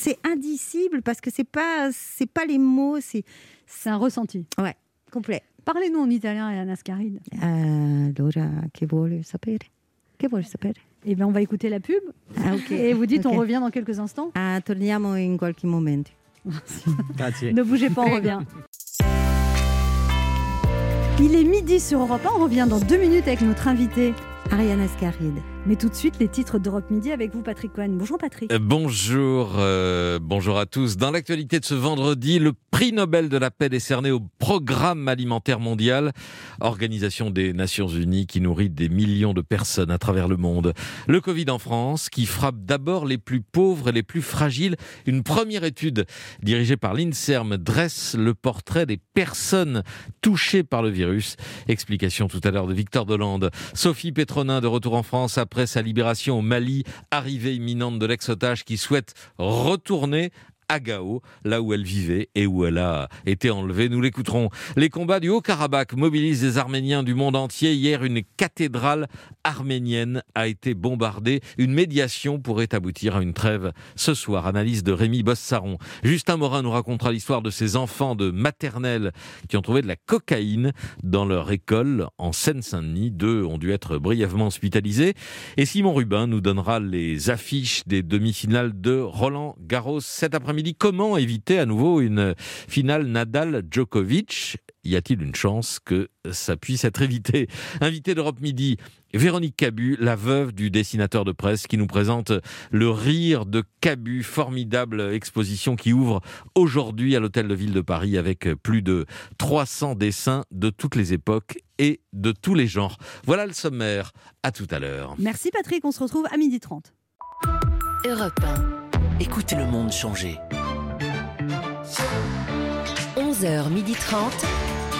I: c'est indicible parce que c'est pas, c'est pas les mots, c'est,
B: C'est un ressenti.
I: ouais, complet.
B: Parlez-nous en italien, Ariane Ascaride.
I: Allora, che vuole sapere? Che vuole sapere?
B: Eh bien, on va écouter la pub.
I: Ah, ok.
B: Et vous dites, on revient dans quelques instants.
I: Ah, torniamo in qualche momento.
B: Ne bougez pas, on revient. Il est midi sur Europe 1. On revient dans deux minutes avec notre invité.
I: Ariane Ascaride.
B: Mais tout de suite, les titres d'Europe Midi avec vous, Patrick Cohen. Bonjour, Patrick.
J: Euh, Bonjour, euh, bonjour à tous. Dans l'actualité de ce vendredi, le prix Nobel de la paix décerné au Programme alimentaire mondial, organisation des Nations Unies qui nourrit des millions de personnes à travers le monde. Le Covid en France, qui frappe d'abord les plus pauvres et les plus fragiles. Une première étude dirigée par l'INSERM dresse le portrait des personnes touchées par le virus. Explication tout à l'heure de Victor Dolande. Sophie Pétronin de retour en France après sa libération au Mali, arrivée imminente de l'ex-otage qui souhaite retourner à Gao, là où elle vivait et où elle a été enlevée. Nous l'écouterons. Les combats du Haut-Karabakh mobilisent des Arméniens du monde entier. Hier, une cathédrale arménienne a été bombardée. Une médiation pourrait aboutir à une trêve ce soir. Analyse de Rémi Bossaron. Justin Morin nous racontera l'histoire de ces enfants de maternelle qui ont trouvé de la cocaïne dans leur école en Seine-Saint-Denis. Deux ont dû être brièvement hospitalisés. Et Simon Rubin nous donnera les affiches des demi-finales de Roland Garros cet après-midi. Comment éviter à nouveau une finale Nadal-Djokovic? Y a-t-il une chance que ça puisse être évité? Invité d'Europe Midi, Véronique Cabu, la veuve du dessinateur de presse, qui nous présente Le rire de Cabu, formidable exposition qui ouvre aujourd'hui à l'Hôtel de Ville de Paris avec plus de 300 dessins de toutes les époques et de tous les genres. Voilà le sommaire. À tout à l'heure.
B: Merci, Patrick. On se retrouve à midi 30.
A: Europe 1. Écoutez le monde changer.
K: 11h30.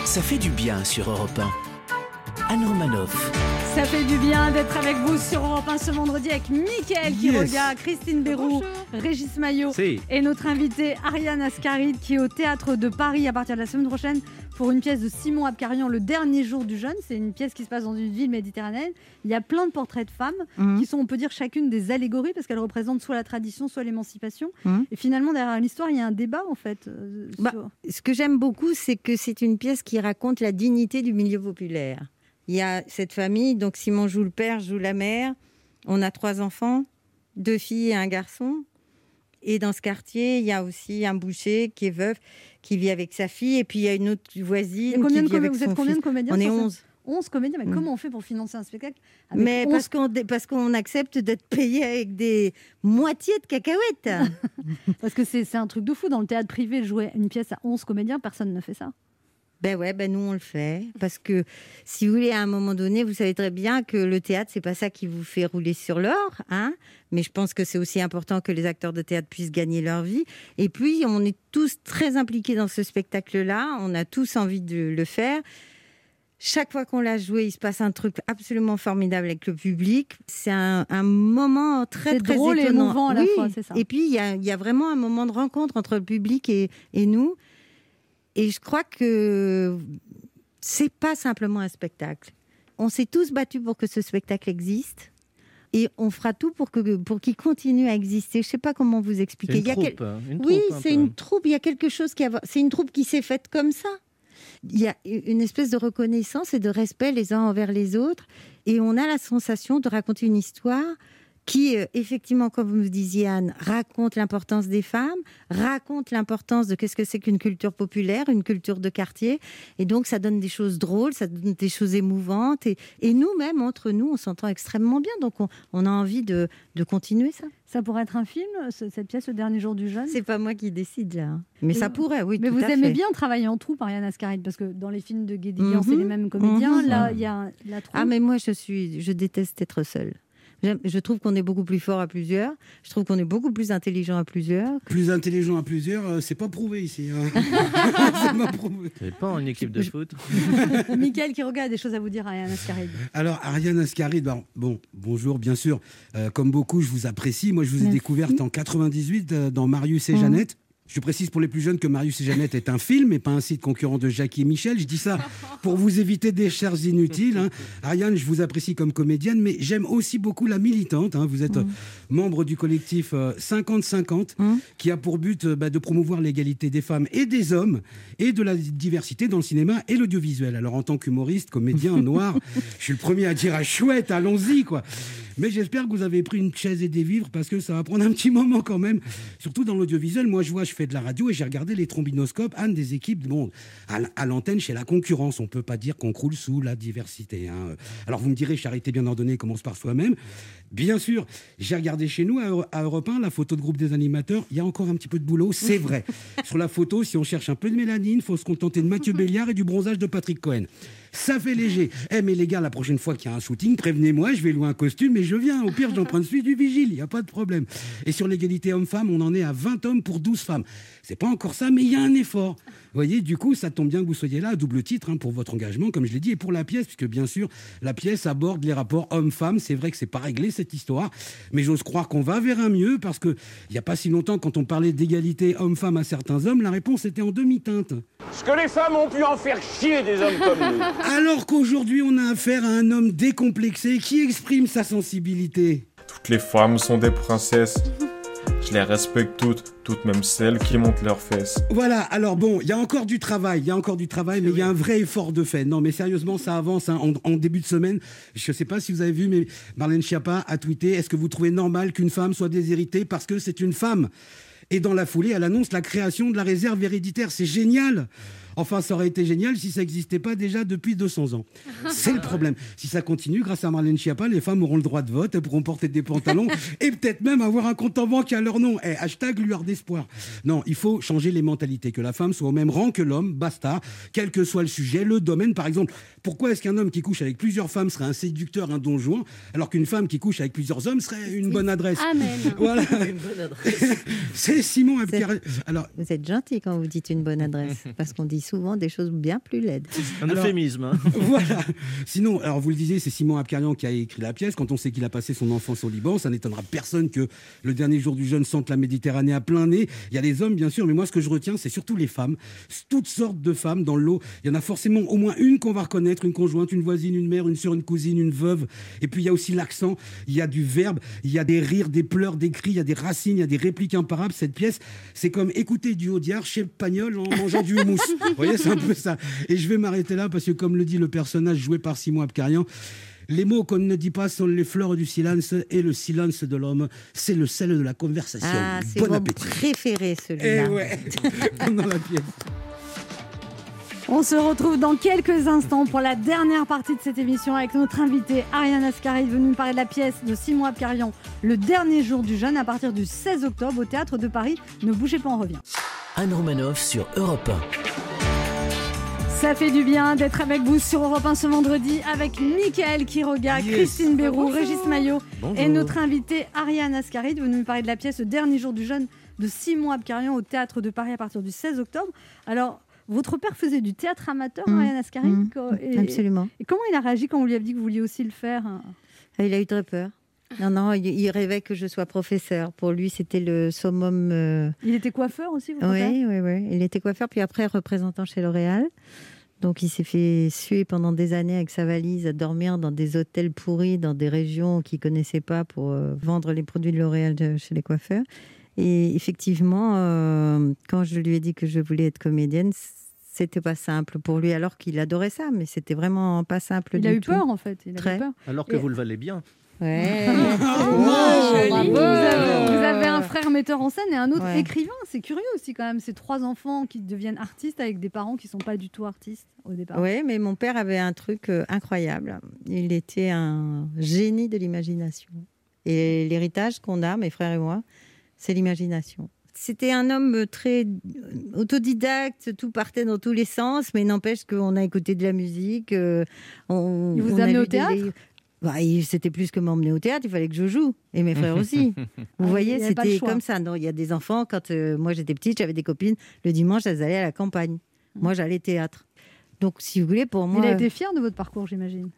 A: Ça fait du bien sur Europe 1. Anne Romanoff.
B: Ça fait du bien d'être avec vous sur Europe 1 ce vendredi avec Mickaël
D: Yes.
B: Quiroga, Christine Béroux, Régis Maillot
E: Si.
B: et notre invité Ariane Ascaride qui est au Théâtre de Paris à partir de la semaine prochaine pour une pièce de Simon Abkarian, Le dernier jour du jeune. C'est une pièce qui se passe dans une ville méditerranéenne. Il y a plein de portraits de femmes
I: Mhm.
B: qui sont, on peut dire, chacune des allégories parce qu'elles représentent soit la tradition, soit l'émancipation.
I: Mhm.
B: Et finalement, derrière l'histoire, il y a un débat en fait. euh,
I: Bah,
B: sur-
I: Ce que j'aime beaucoup, c'est que c'est une pièce qui raconte la dignité du milieu populaire. Il y a cette famille, donc Simon joue le père, joue la mère. On a trois enfants, deux filles et un garçon. Et dans ce quartier, il y a aussi un boucher qui est veuf, qui vit avec sa fille. Et puis il y a une autre voisine
B: combien
I: qui vit avec
B: vous
I: son
B: êtes combien de comédiens
I: On est
B: sur cette-
I: 11.
B: 11 comédiens, mais
I: Mm.
B: comment on fait pour financer un spectacle avec
I: Mais
B: 11
I: parce qu'on parce qu'on accepte d'être payé avec des moitiés de cacahuètes. (laughs)
B: Parce que c'est c'est un truc de fou. Dans le théâtre privé, jouer une pièce à 11 comédiens, personne ne fait ça.
I: Ben ouais, ben nous on le fait parce que si vous voulez à un moment donné, vous savez très bien que le théâtre c'est pas ça qui vous fait rouler sur l'or, hein. Mais je pense que c'est aussi important que les acteurs de théâtre puissent gagner leur vie. Et puis on est tous très impliqués dans ce spectacle-là, on a tous envie de le faire. Chaque fois qu'on l'a joué, il se passe un truc absolument formidable avec le public. C'est un, un moment très très
B: drôle et émouvant à la
I: Oui.
B: fois, c'est ça.
I: Et puis il y a, il y a vraiment un moment de rencontre entre le public et, et nous. Et je crois que c'est pas simplement un spectacle. On s'est tous battus pour que ce spectacle existe. Et on fera tout pour que pour qu'il continue à exister. Je sais pas comment vous expliquer.
E: Une
I: Il y a
E: troupe,
I: quel-
E: hein, une
I: oui, c'est une troupe. Il y a quelque chose qui a... C'est une troupe qui s'est faite comme ça. Il y a une espèce de reconnaissance et de respect les uns envers les autres. Et on a la sensation de raconter une histoire qui, euh, effectivement, comme vous disiez, Anne, raconte l'importance des femmes, raconte l'importance de qu'est-ce que c'est qu'une culture populaire, une culture de quartier. Et donc, ça donne des choses drôles, ça donne des choses émouvantes. Et, et nous-mêmes, entre nous, on s'entend extrêmement bien. Donc, on, on a envie de, de continuer ça.
B: Ça pourrait être un film, ce- cette pièce, Le dernier jour du jeune?
I: C'est pas moi qui décide, là. hein. Mais ça
B: vous-
I: pourrait, oui.
B: Mais
I: tout
B: vous
I: à
B: aimez
I: fait.
B: bien travailler en troupe, Ariane Ascaride, parce que dans les films de Guédiguian,
I: Mhm.
B: c'est les mêmes comédiens.
I: Mhm.
B: Là, il y a la troupe.
I: Ah, mais moi, je suis, je déteste être seule. Je trouve qu'on est beaucoup plus fort à plusieurs. Je trouve qu'on est beaucoup plus intelligent à plusieurs.
D: Plus intelligent à plusieurs, euh, c'est pas prouvé ici. hein. (laughs) (laughs) C'est pas prouvé.
E: C'est pas une équipe de foot. (laughs)
B: Michael qui regarde a des choses à vous dire, Ariane Ascaride.
D: Alors, Ariane Ascaride, bon, bon, bonjour, bien sûr. Euh, comme beaucoup, je vous apprécie. Moi, je vous ai
B: Merci.
D: découverte en 98 euh, dans Marius et
I: Mhm.
D: Jeannette. Je précise pour les plus jeunes que Marius et Jeannette est un film et pas un site concurrent de Jackie et Michel. Je dis ça pour vous éviter des chers inutiles. hein. Ariane, je vous apprécie comme comédienne, mais j'aime aussi beaucoup la militante. hein. Vous êtes euh, membre du collectif euh, 50-50 qui a pour but euh, bah, de promouvoir l'égalité des femmes et des hommes et de la diversité dans le cinéma et l'audiovisuel. Alors en tant qu'humoriste, comédien (laughs) noir, je suis le premier à dire ah, chouette, allons-y quoi. Mais j'espère que vous avez pris une chaise et des vivres parce que ça va prendre un petit moment quand même. Surtout dans l'audiovisuel, moi je vois, je fais de la radio et j'ai regardé les trombinoscopes, Anne des équipes, bon, à, l'antenne chez la concurrence, on peut pas dire qu'on croule sous la diversité. hein. Alors vous me direz, charité bien ordonnée commence par soi-même. Bien sûr, j'ai regardé chez nous à, Euro- à Europe 1 la photo de groupe des animateurs. Il y a encore un petit peu de boulot, c'est (laughs) vrai. Sur la photo, si on cherche un peu de mélanine, il faut se contenter de Mathieu Béliard et du bronzage de Patrick Cohen. Ça fait léger. Eh mais les gars, la prochaine fois qu'il y a un shooting, prévenez-moi, je vais louer un costume et je viens. Au pire, j'emprunte celui du vigile, il n'y a pas de problème. Et sur l'égalité homme-femme, on en est à 20 hommes pour 12 femmes. C'est pas encore ça, mais il y a un effort. Vous voyez, du coup, ça tombe bien que vous soyez là à double titre hein, pour votre engagement, comme je l'ai dit, et pour la pièce, puisque bien sûr, la pièce aborde les rapports hommes-femmes. C'est vrai que c'est pas réglé cette histoire, mais j'ose croire qu'on va vers un mieux, parce que il n'y a pas si longtemps, quand on parlait d'égalité homme-femme à certains hommes, la réponse était en demi-teinte.
L: Ce que les femmes ont pu en faire chier des hommes comme nous. (laughs)
D: Alors qu'aujourd'hui, on a affaire à un homme décomplexé qui exprime sa sensibilité.
M: Toutes les femmes sont des princesses. Je les respecte toutes, toutes même celles qui montent leurs fesses.
D: Voilà, alors bon, il y a encore du travail, il y a encore du travail, mais il y a un vrai effort de fait. Non, mais sérieusement, ça avance hein, en, en début de semaine. Je ne sais pas si vous avez vu, mais Marlène Schiappa a tweeté Est-ce que vous trouvez normal qu'une femme soit déshéritée parce que c'est une femme? Et dans la foulée, elle annonce la création de la réserve héréditaire. C'est génial Enfin, ça aurait été génial si ça n'existait pas déjà depuis 200 ans. (laughs) C'est le problème. Si ça continue, grâce à Marlène Schiappa, les femmes auront le droit de vote, elles pourront porter des pantalons (laughs) et peut-être même avoir un compte en banque à leur nom. Eh, hashtag lueur d'espoir. Non, il faut changer les mentalités, que la femme soit au même rang que l'homme, basta, quel que soit le sujet, le domaine. Par exemple, pourquoi est-ce qu'un homme qui couche avec plusieurs femmes serait un séducteur, un don juan, alors qu'une femme qui couche avec plusieurs hommes serait une bonne adresse?
C: Amen. (laughs)
D: Voilà. C'est Simon Abkar- Alors,
I: Vous êtes gentil quand vous dites une bonne adresse, parce qu'on dit souvent des choses bien plus laides.
E: Un
D: Alors-
E: euphémisme. hein. (laughs)
D: voilà. Sinon, alors vous le disiez, c'est Simon Abkarian qui a écrit la pièce. Quand on sait qu'il a passé son enfance au Liban, ça n'étonnera personne que le dernier jour du jeûne sente la Méditerranée à plein nez. Il y a des hommes, bien sûr, mais moi, ce que je retiens, c'est surtout les femmes. Toutes sortes de femmes dans le lot. Il y en a forcément au moins une qu'on va reconnaître, une conjointe, une voisine, une mère, une sœur, une cousine, une veuve. Et puis il y a aussi l'accent, il y a du verbe, il y a des rires, des pleurs, des cris, il y a des racines, il y a des répliques imparables. Cette pièce, c'est comme écouter du Audiard chez Pagnol en mangeant du houmous. (laughs) Vous voyez, c'est un peu ça. Et je vais m'arrêter là parce que, comme le dit le personnage joué par Simon Abkarian, les mots qu'on ne dit pas sont les fleurs du silence et le silence de l'homme, c'est le sel de la conversation.
I: Ah, c'est
D: bon
I: mon
D: appétit.
I: préféré
D: Eh
I: celui-là.
D: ouais, (laughs) pendant la pièce.
B: On se retrouve dans quelques instants pour la dernière partie de cette émission avec notre invité Ariane Ascari venu nous parler de la pièce de Simon Abkarian, Le dernier jour du jeûne, à partir du 16 octobre au Théâtre de Paris. Ne bougez pas, on revient.
A: Anne Romanoff sur Europe
B: Ça fait du bien d'être avec vous sur Europe 1 ce vendredi avec Mickaël Quiroga,
A: Yes.
B: Christine Béroux,
A: Bonjour.
B: Régis Maillot
A: Bonjour.
B: et notre invité Ariane Ascaride venu nous parler de la pièce Le dernier jour du jeûne de Simon Abkarian au Théâtre de Paris à partir du 16 octobre. Alors, votre père faisait du théâtre amateur,
I: Mm.
B: Ariane Ascaride
I: Mm.
B: et-
I: Absolument.
B: Et comment il a réagi quand vous lui avez dit que vous vouliez aussi le faire?
I: Ah, Il a eu très peur. Non, non, il, il rêvait que je sois professeur. Pour lui, c'était le summum. euh,
B: Il était coiffeur aussi, père
I: Oui, oui, oui. Il était coiffeur, puis après représentant chez L'Oréal. Donc il s'est fait suer pendant des années avec sa valise à dormir dans des hôtels pourris, dans des régions qu'il connaissait pas pour euh, vendre les produits de L'Oréal de- chez les coiffeurs. Et effectivement, euh, quand je lui ai dit que je voulais être comédienne, c'était pas simple pour lui, alors qu'il adorait ça, mais c'était vraiment pas simple
B: Il
I: du
B: a eu
I: tout.
B: peur en fait. Il a eu
I: Très.
B: peur.
E: Alors que
B: Et-
E: vous le valez bien.
I: Ouais. (laughs)
B: Oh,
I: joli.
B: Vous avez, vous avez un frère metteur en scène et un autre
I: Ouais.
B: écrivain. C'est curieux aussi quand même. Ces trois enfants qui deviennent artistes avec des parents qui sont pas du tout artistes au départ.
I: Oui, mais mon père avait un truc euh, incroyable. Il était un génie de l'imagination. Et l'héritage qu'on a, mes frères et moi, c'est l'imagination. C'était un homme très autodidacte, tout partait dans tous les sens, mais n'empêche qu'on a écouté de la musique. euh, on,
B: Il vous
I: on a
B: au théâtre?
I: Bah, C'était plus que m'emmener au théâtre, il fallait que je joue. Et mes frères aussi. (laughs) Vous
B: Ah,
I: voyez, c'était comme ça. Non, il y a des enfants, quand euh, moi j'étais petite, j'avais des copines, le dimanche, elles allaient à la campagne. Moi, j'allais théâtre. Donc, si vous voulez, pour moi.
B: Il a été fier de votre parcours, j'imagine.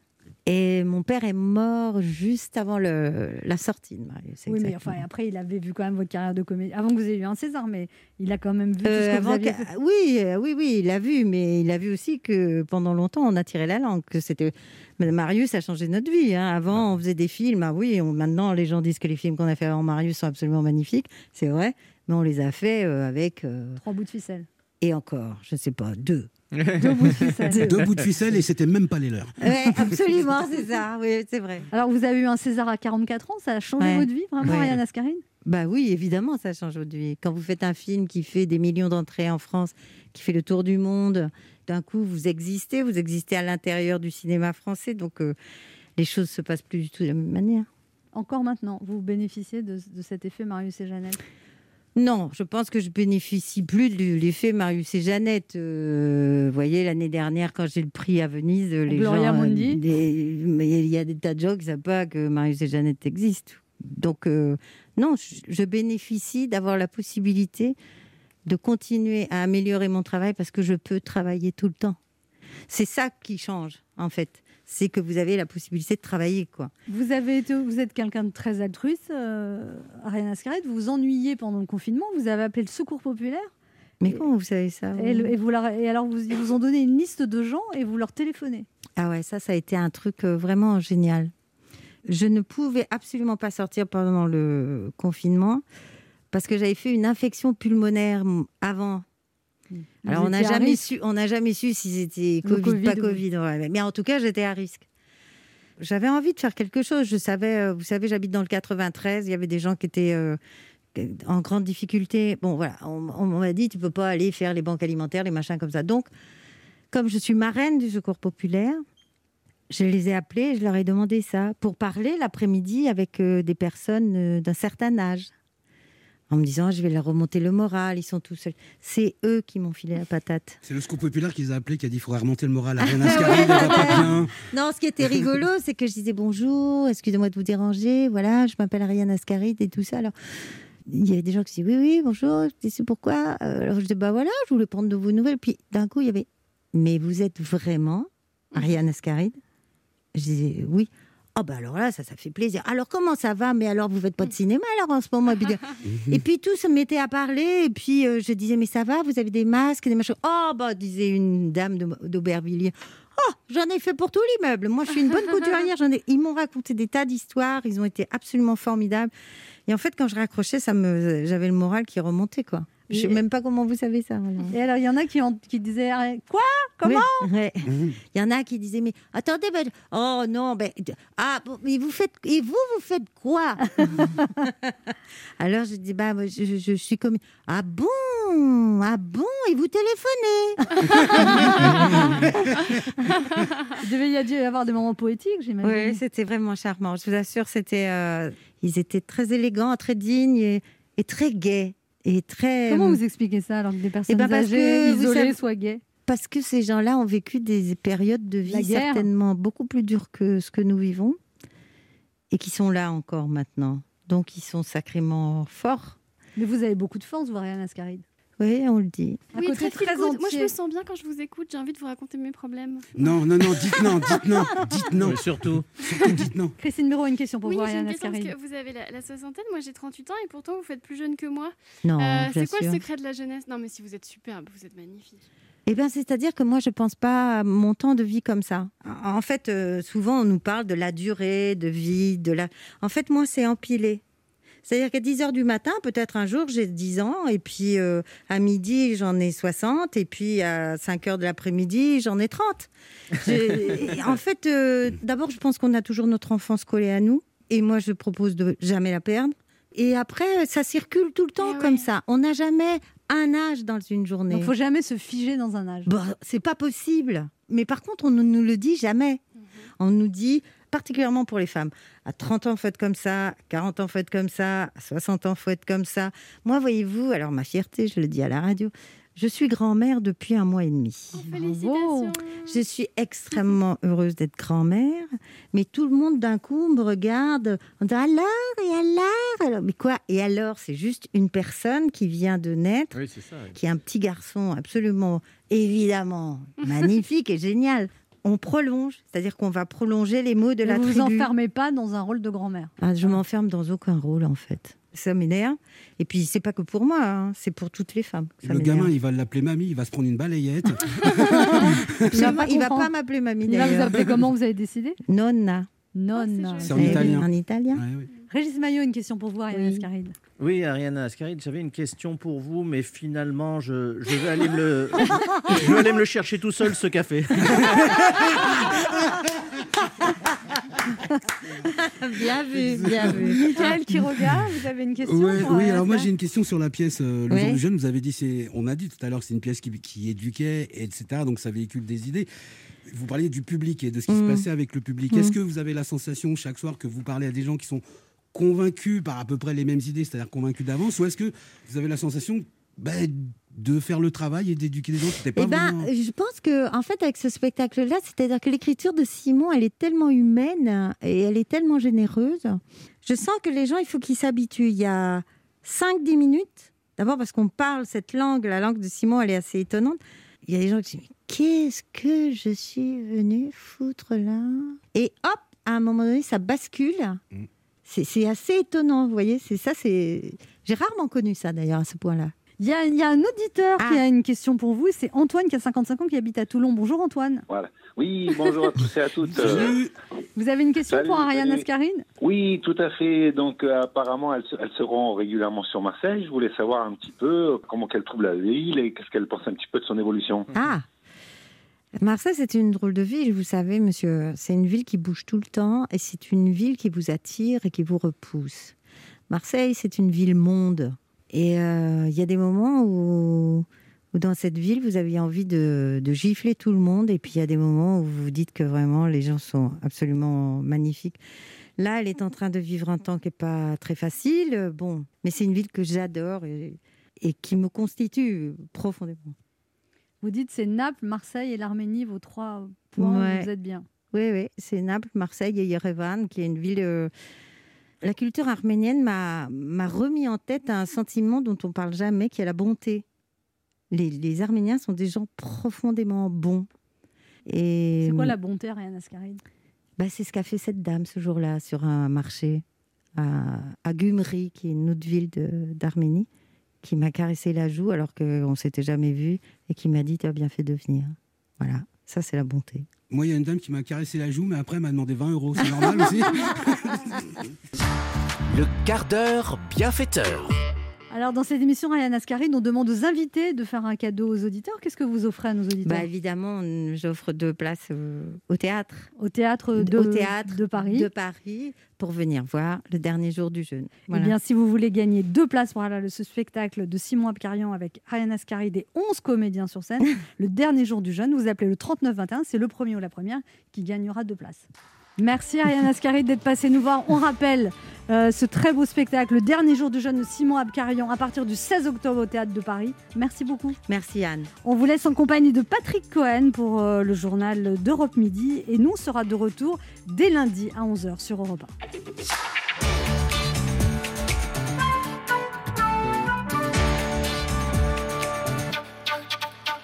I: Et mon père est mort juste avant le, la sortie de Marius.
B: Oui, mais enfin, après, il avait vu quand même votre carrière de comédien. Avant que vous ayez eu un César, mais il a quand même vu tout
I: Euh,
B: ce que vous
I: avant
B: aviez
I: que-
B: fait.
I: oui, euh, oui, oui, il a vu, mais il a vu aussi que pendant longtemps, on a tiré la langue. Que c'était Marius a changé notre vie. hein. Avant, on faisait des films. Ah oui, on- maintenant, les gens disent que les films qu'on a fait avant Marius sont absolument magnifiques. C'est vrai, mais on les a fait euh, avec euh,
B: Trois bouts de ficelle.
I: et encore, je sais pas, deux.
B: Deux bouts de ficelle.
D: Deux bouts de ficelle et c'était même pas les leurs.
I: Ouais, absolument, c'est ça. Oui, c'est vrai.
B: Alors, vous avez eu un César à 44 ans. Ça a changé
I: Ouais.
B: votre vie, vraiment,
I: Ouais.
B: Ariane Ascarine
I: Bah oui, évidemment, ça change votre vie. Quand vous faites un film qui fait des millions d'entrées en France, qui fait le tour du monde, d'un coup, vous existez, vous existez à l'intérieur du cinéma français, donc euh, les choses se passent plus du tout de la même manière.
B: Encore maintenant, vous bénéficiez de, de cet effet Marius et Jeannette?
I: Non, je pense que je bénéficie plus de l'effet Marius et Jeannette. Euh, vous voyez, l'année dernière, quand j'ai le prix à Venise, les
B: Gloria
I: gens... euh,
B: Mundi.
I: des- mais il y a des tas de gens qui ne savent pas que Marius et Jeannette existent. Donc, euh, non, je, je bénéficie d'avoir la possibilité de continuer à améliorer mon travail parce que je peux travailler tout le temps. C'est ça qui change, en fait. C'est que vous avez la possibilité de travailler, quoi.
B: Vous, avez été, vous êtes quelqu'un de très altruiste, euh, Ariane Ascaride. Vous vous ennuyez pendant le confinement. Vous avez appelé le secours populaire.
I: Mais comment vous savez ça
B: Et, le- et vous leur- et alors, vous, ils vous ont donné une liste de gens et vous leur téléphonez.
I: Ah ouais, ça, ça a été un truc euh, vraiment génial. Je ne pouvais absolument pas sortir pendant le confinement parce que j'avais fait une infection pulmonaire mm, Alors on n'a jamais su, on n'a jamais su si c'était
B: Le
I: Covid, pas
B: Covid, oui.
I: Covid. Mais en tout cas, j'étais à risque. J'avais envie de faire quelque chose. Je savais, euh, vous savez, j'habite dans le 93. Il y avait des gens qui étaient euh, en grande difficulté. Bon, voilà, on, on m'a dit, tu peux pas aller faire les banques alimentaires, les machins comme ça. Donc, comme je suis marraine du Secours populaire, je les ai appelés, je leur ai demandé ça pour parler l'après-midi avec euh, des personnes euh, d'un certain âge. En me disant, je vais leur remonter le moral, ils sont tous seuls. C'est eux qui m'ont filé la patate.
D: C'est le scoop populaire qui les a appelés qui a dit qu'il faudrait remonter le moral à (laughs) bien. (laughs)
I: Non, ce qui était rigolo, c'est que je disais bonjour, excusez-moi de vous déranger, voilà, je m'appelle Ariane Ascaride et tout ça. Alors, il y avait des gens qui disaient oui, oui, bonjour, je c'est pourquoi? Euh, Alors je dis bah voilà, je voulais prendre de vos nouvelles. Puis d'un coup, il y avait mais vous êtes vraiment Ariane Ascaride Je disais oui. Oh bah alors là, ça, ça fait plaisir. Alors comment ça va? Mais alors vous faites pas de cinéma alors en ce moment (laughs) Et puis, tout se mettait à parler. Et puis euh, je disais mais ça va Vous avez des masques, des machins Oh bah disait une dame d'Aubervilliers. Oh, j'en ai fait pour tout l'immeuble. Moi, je suis une bonne (laughs) couturière. J'en ai... Ils m'ont raconté des tas d'histoires. Ils ont été absolument formidables. Et en fait, quand je raccrochais, ça me, j'avais le moral qui remontait, quoi. Je sais
B: Et-
I: même pas comment vous savez ça. voilà.
B: Et alors, il y en a qui, ont, qui disaient ah, Quoi? Comment? (laughs)
I: Oui. Il y en a qui disaient mais attendez, ben, oh non, ben, ah, mais vous faites et vous vous faites quoi? (laughs) Alors je dis bah je, je- je suis comme ah bon? Ah bon? Et vous téléphonez?
B: Il devait y a dû y avoir des moments poétiques, j'imagine.
I: Oui, c'était vraiment charmant. Je vous assure, c'était euh, ils étaient très élégants, très dignes et, et très gais et très.
B: Comment vous expliquez ça alors que des personnes
I: ben, parce
B: âgées,
I: que,
B: isolées,
I: savez-
B: soient gays
I: Parce que ces gens-là ont vécu des périodes de vie certainement beaucoup plus dures que ce que nous vivons et qui sont là encore maintenant. Donc ils sont sacrément forts.
B: Mais vous avez beaucoup de force, vous, Ariane Ascaride.
I: Oui, on le dit.
C: Oui,
B: côté
C: très,
B: très.
C: Moi, je me sens bien quand je vous écoute. J'ai envie de vous raconter mes problèmes.
D: Non, non, non, dites non, dites non, dites non.
E: Ouais, surtout.
D: Surtout dites non.
B: Christine Béraud, une question pour
C: oui,
B: vous, Ariane
C: une question parce
B: Ascaride.
C: que vous avez la, la soixantaine, moi j'ai 38 ans et pourtant vous faites plus jeune que moi.
I: Non,
C: Euh, c'est quoi le secret de la jeunesse? Non, mais si vous êtes superbe, vous êtes magnifique.
I: Eh bien, c'est-à-dire que moi, je pense pas à mon temps de vie comme ça. En fait, euh, souvent, on nous parle de la durée de vie, de la. En fait, moi, c'est empilé. C'est-à-dire qu'à 10 heures du matin, peut-être un jour, j'ai 10 ans, et puis euh, à midi, j'en ai 60, et puis à 5 heures de l'après-midi, j'en ai 30. (laughs) J'ai- en fait, euh, d'abord, je pense qu'on a toujours notre enfance collée à nous, et moi, je propose de jamais la perdre. Et après, ça circule tout le temps comme ça. On n'a jamais un âge dans une journée.
B: Donc, faut jamais se figer dans un âge.
I: Bah, c'est pas possible. Mais par contre, on ne nous le dit jamais. On nous dit, particulièrement pour les femmes, à 30 ans, faut être comme ça, à 40 ans, faut être comme ça, à 60 ans, faut être comme ça. Moi, voyez-vous, alors ma fierté, je le dis à la radio, je suis grand-mère depuis un mois et demi.
C: Félicitations.
I: Je suis extrêmement heureuse d'être grand-mère, mais tout le monde d'un coup me regarde en disant alors et alors, alors mais quoi? Et alors c'est juste une personne qui vient de naître,
J: Oui, c'est ça.
I: qui est un petit garçon absolument évidemment magnifique et génial. On prolonge, c'est-à-dire qu'on va prolonger les mots de la
B: vous
I: tribu.
B: enfermez pas dans un rôle de grand-mère.
I: Ah, je m'enferme dans aucun rôle en fait. Ça m'énerve. Et puis c'est pas que pour moi, hein, c'est pour toutes les femmes. ça
D: Le gamin, il va l'appeler mamie, il va se prendre une balayette. (laughs)
I: Il va pas- il va pas m'appeler mamie
B: Il va vous comment vous avez décidé?
I: Nonna.
B: Nonna.
D: C'est en
I: oui,
D: italien.
I: En italien.
B: Régis Maillot, une question pour vous, Ariane Ascaride.
E: Oui, Ariane Ascaride, j'avais une question pour vous, mais finalement, je, je vais aller me le, je vais aller me le chercher tout seul, ce café.
I: bien vu, bien vu.
B: Michael qui regarde, vous avez une question
D: Ouais,
B: pour
D: oui, alors moi j'ai une question sur la pièce euh, Le
I: Oui.
D: jour du jeune. Vous avez dit, c'est, on a dit tout à l'heure que c'est une pièce qui, qui éduquait, etc. Donc ça véhicule des idées. Vous parliez du public et de ce qui
I: Mm.
D: se passait avec le public.
I: Mm.
D: Est-ce que vous avez la sensation chaque soir que vous parlez à des gens qui sont convaincus par à peu près les mêmes idées, c'est-à-dire convaincus d'avance, ou est-ce que vous avez la sensation ben, de faire le travail et d'éduquer qui n'étaient pas
I: Eh ben,
D: vraiment...
I: je pense que, en fait, avec ce spectacle-là, c'est-à-dire que l'écriture de Simon, elle est tellement humaine et elle est tellement généreuse. Je sens que les gens, il faut qu'ils s'habituent. Il y a 5-10 minutes, d'abord parce qu'on parle cette langue, la langue de Simon, elle est assez étonnante. Il y a des gens qui disent, Mais qu'est-ce que je suis venu foutre là? Et hop, à un moment donné, ça bascule. C'est c'est assez étonnant, vous voyez. C'est ça, c'est. J'ai rarement connu ça d'ailleurs à ce point-là.
B: Il y, a, il y a un auditeur qui a une question pour vous. C'est Antoine qui a 55 ans qui habite à Toulon. Bonjour Antoine.
F: Voilà. Oui, bonjour à tous et à toutes. Euh,
B: Vous avez une question
F: Salut,
B: pour Ariane
F: salut.
B: Ascarine?
F: Oui, tout à fait. Donc, euh, apparemment, elles, se- elles seront régulièrement sur Marseille. Je voulais savoir un petit peu comment qu'elle trouve la ville et qu'est-ce qu'elle pense un petit peu de son évolution.
I: Ah Marseille, c'est une drôle de ville, vous savez, monsieur. C'est une ville qui bouge tout le temps et c'est une ville qui vous attire et qui vous repousse. Marseille, c'est une ville monde. Et euh, il y a des moments où, dans cette ville, vous avez envie de, gifler tout le monde. Et puis il y a des moments où vous vous dites que vraiment les gens sont absolument magnifiques. Là, elle est en train de vivre un temps qui n'est pas très facile. Bon, mais c'est une ville que j'adore et qui me constitue profondément.
B: Vous dites c'est Naples, Marseille et l'Arménie, vos trois points où
I: Ouais.
B: vous êtes bien.
I: Oui, oui, c'est Naples, Marseille et Yerevan, qui est une ville. euh, la culture arménienne m'a remis en tête un sentiment dont on parle jamais, qui est la bonté. Les, les Arméniens sont des gens profondément bons. Et
B: C'est quoi la bonté, Ariane Ascaride
I: bah, C'est ce qu'a fait cette dame ce jour-là sur un marché à, à Gumri, qui est une autre ville d'Arménie, qui m'a caressé la joue alors qu'on ne s'était jamais vu et qui m'a dit Tu as bien fait de venir. Voilà, ça c'est la bonté.
D: Moi, il y a une dame qui m'a caressé la joue, mais après, elle m'a demandé 20 euros. C'est normal aussi (laughs)
A: Le quart d'heure bienfaiteur.
B: Alors, dans cette émission, Ariane Ascaride, on demande aux invités de faire un cadeau aux auditeurs. Qu'est-ce que vous offrez à nos auditeurs
I: Bah, évidemment, j'offre deux places au théâtre.
B: Au théâtre de,
I: au théâtre
B: de Paris.
I: de Paris pour venir voir le dernier jour du jeûne.
B: Eh bien, si vous voulez gagner deux places pour aller à ce spectacle de Simon Abkarian avec Ariane Ascaride et 11 comédiens sur scène, (laughs) le dernier jour du jeûne, vous appelez le 3921, c'est le premier ou la première qui gagnera deux places. Merci Ariane Ascaride d'être passée nous voir. On rappelle euh, ce très beau spectacle, le dernier jour du jeûne de Simon Abkarian, à partir du 16 octobre au Théâtre de Paris. Merci beaucoup.
I: Merci Anne.
B: On vous laisse en compagnie de Patrick Cohen pour euh, le journal d'Europe Midi et nous on sera de retour dès lundi à 11h sur Europe 1.